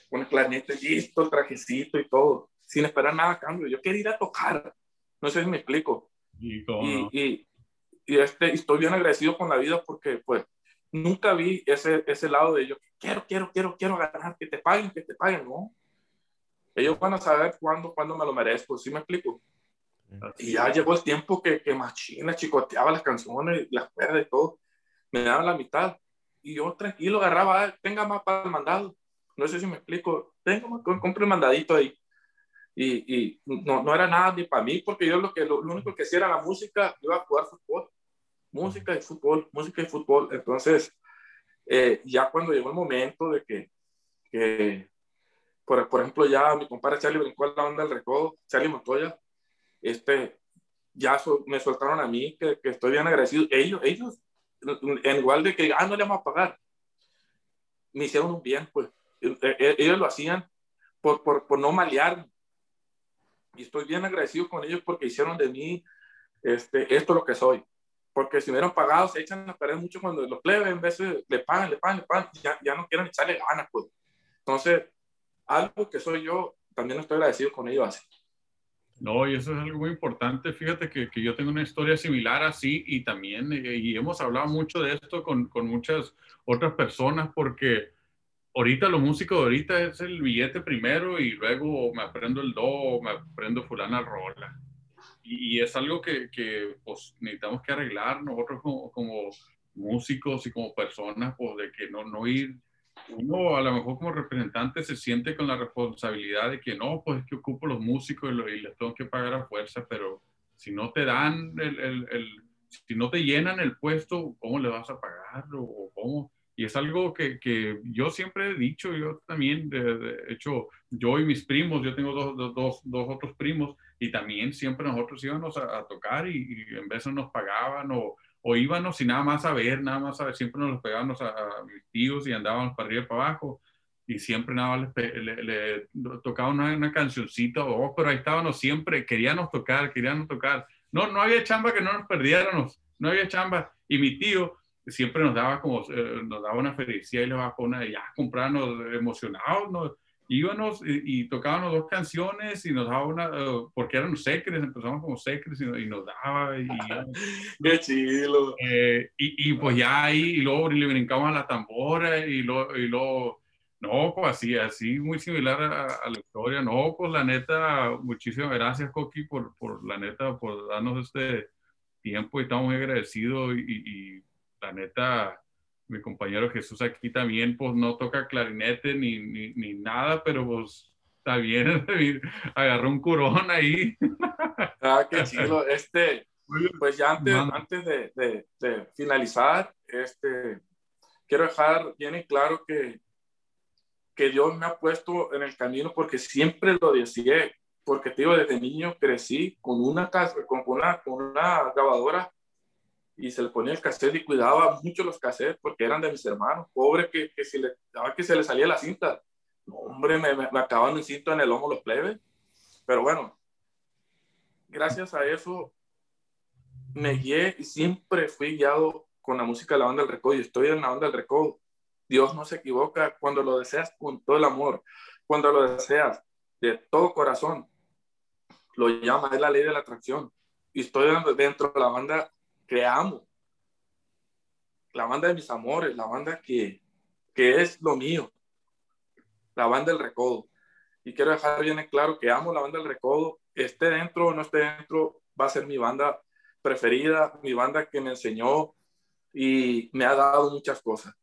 con el planeta listo, el trajecito y todo, sin esperar nada a cambio. Yo quería ir a tocar. No sé si me explico. Y, y, y, este, estoy bien agradecido con la vida porque, pues, nunca vi ese, ese lado de ellos. Quiero, quiero, quiero, quiero ganar, que te paguen, que te paguen, ¿no? Ellos van a saber cuándo, cuándo me lo merezco, ¿sí me explico? Y ya llegó el tiempo que, que Machina chicoteaba las canciones, las cuerdas y todo. Me daban la mitad. Y yo tranquilo agarraba, tenga más para el mandado. No sé si me explico. Tengo, compre el mandadito ahí. Y, y no, no, era nada ni para mí, porque yo lo, que, lo, único que hacía era la música, iba a jugar fútbol. Música y fútbol, música y fútbol. Entonces, eh, ya cuando llegó el momento de que, que por, por, ejemplo, ya mi compadre Charlie brincó a la banda del recodo, Charlie Montoya, este, ya me soltaron a mí, que, que, estoy bien agradecido. Ellos, ellos, en igual de que, ah, no le vamos a pagar, me hicieron un bien, pues. E, e, ellos lo hacían por, por, por no malear. Y estoy bien agradecido con ellos porque hicieron de mí este, esto lo que soy. Porque si hubieran pagado, se echan a perder mucho cuando los plebes en de le pagan, le pagan, le pagan, ya, ya no quieren echarle ganas, pues. Entonces, algo que soy yo, también estoy agradecido con ellos así. No, y eso es algo muy importante. Fíjate que, que, yo tengo una historia similar así y también, eh, y hemos hablado mucho de esto con, con, muchas otras personas porque ahorita lo músico de ahorita es el billete primero y luego me aprendo el do, me aprendo fulana rola. Y, y es algo que, que, pues necesitamos que arreglar nosotros como, como músicos y como personas, pues de que no, no ir uno a lo mejor como representante se siente con la responsabilidad de que no, pues es que ocupo los músicos y, les tengo que pagar a fuerza, pero si no te dan el, el, el, si no te llenan el puesto, ¿cómo le vas a pagar o cómo? Y es algo que, que yo siempre he dicho, yo también, de, hecho, yo y mis primos, yo tengo dos, dos, dos, otros primos, y también siempre nosotros íbamos a, a tocar y, y, en vez nos pagaban o, o íbamos y nada más a ver, nada más a ver, siempre nos los pegábamos a, mis tíos y andábamos para arriba y para abajo y siempre nada más le, le, tocaba una, una, cancioncita o oh, pero ahí estábamos siempre, queríamos tocar, queríamos tocar. No, no había chamba que no nos perdiéramos, no había chamba. Y mi tío siempre nos daba como, eh, nos daba una felicidad y le bajó una, ya comprarnos emocionados, ¿no? íbamos y, tocábamos dos canciones y nos daba una, uh, porque eran secres, empezamos como secres y, y nos daba. Y, Qué chido. Eh, y, y, pues ya ahí, y luego le brincamos a la tambora y luego, y luego no, pues así, así muy similar a, la historia. No, pues la neta, muchísimas gracias, Coqui, por, por la neta, por darnos este tiempo y estamos agradecidos y, y la neta mi compañero Jesús aquí también, pues no toca clarinete ni, ni, ni nada, pero pues está bien, agarró un curón ahí. Ah, qué chido. Este, pues ya antes, antes de, de, de, finalizar, este, quiero dejar bien en claro que, que Dios me ha puesto en el camino porque siempre lo decía, porque te digo, desde niño crecí con una, con una, con una grabadora y se le ponía el cassette y cuidaba mucho los cassettes porque eran de mis hermanos. Pobre que, que, si le, que se le salía la cinta. hombre, me, me, acaban un cinto en el lomo los plebes. Pero bueno, gracias a eso me guié y siempre fui guiado con la música de la banda del recodo y estoy en la banda del recodo. Dios no se equivoca cuando lo deseas con todo el amor, cuando lo deseas de todo corazón. Lo llama, es la ley de la atracción. Y estoy dentro de la banda que amo. La banda de mis amores, la banda que, que es lo mío. La banda del recodo. Y quiero dejar bien claro que amo la banda del recodo. Esté dentro o no esté dentro, va a ser mi banda preferida, mi banda que me enseñó y me ha dado muchas cosas.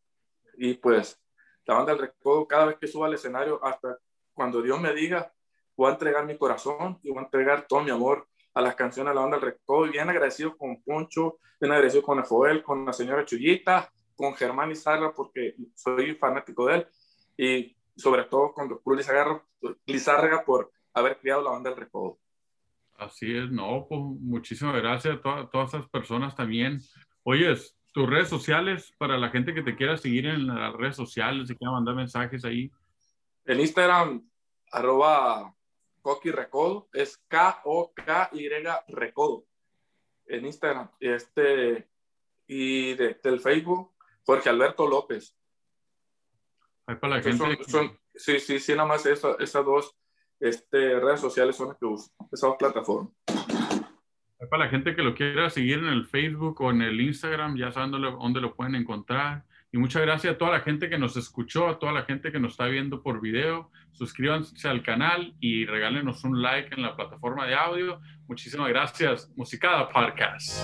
Y pues la banda del recodo, cada vez que suba al escenario, hasta cuando Dios me diga, voy a entregar mi corazón y voy a entregar todo mi amor a las canciones de la banda del recodo. Bien agradecido con Poncho, bien agradecido con Joel, con la señora Chuyita, con Germán Lizarra, porque soy fanático de él, y sobre todo con Cruz Lizárraga por haber criado la banda del Recodo. Así es, no, pues muchísimas gracias a todas esas personas también. Oyes, tus redes sociales para la gente que te quiera seguir en las redes sociales y quiera mandar mensajes ahí. En Instagram, arroba Coqui Recodo, es K-O-K-Y Recodo. En Instagram, este, y del Facebook, Jorge Alberto López. Ahí para la gente. sí, sí, sí, nada más esas dos este, redes sociales son las que uso, esas plataformas. Para la gente que lo quiera seguir en el Facebook o en el Instagram, ya saben dónde, lo pueden encontrar. Y muchas gracias a toda la gente que nos escuchó, a toda la gente que nos está viendo por video. Suscríbanse al canal y regálenos un like en la plataforma de audio. Muchísimas gracias. Musicada Podcast.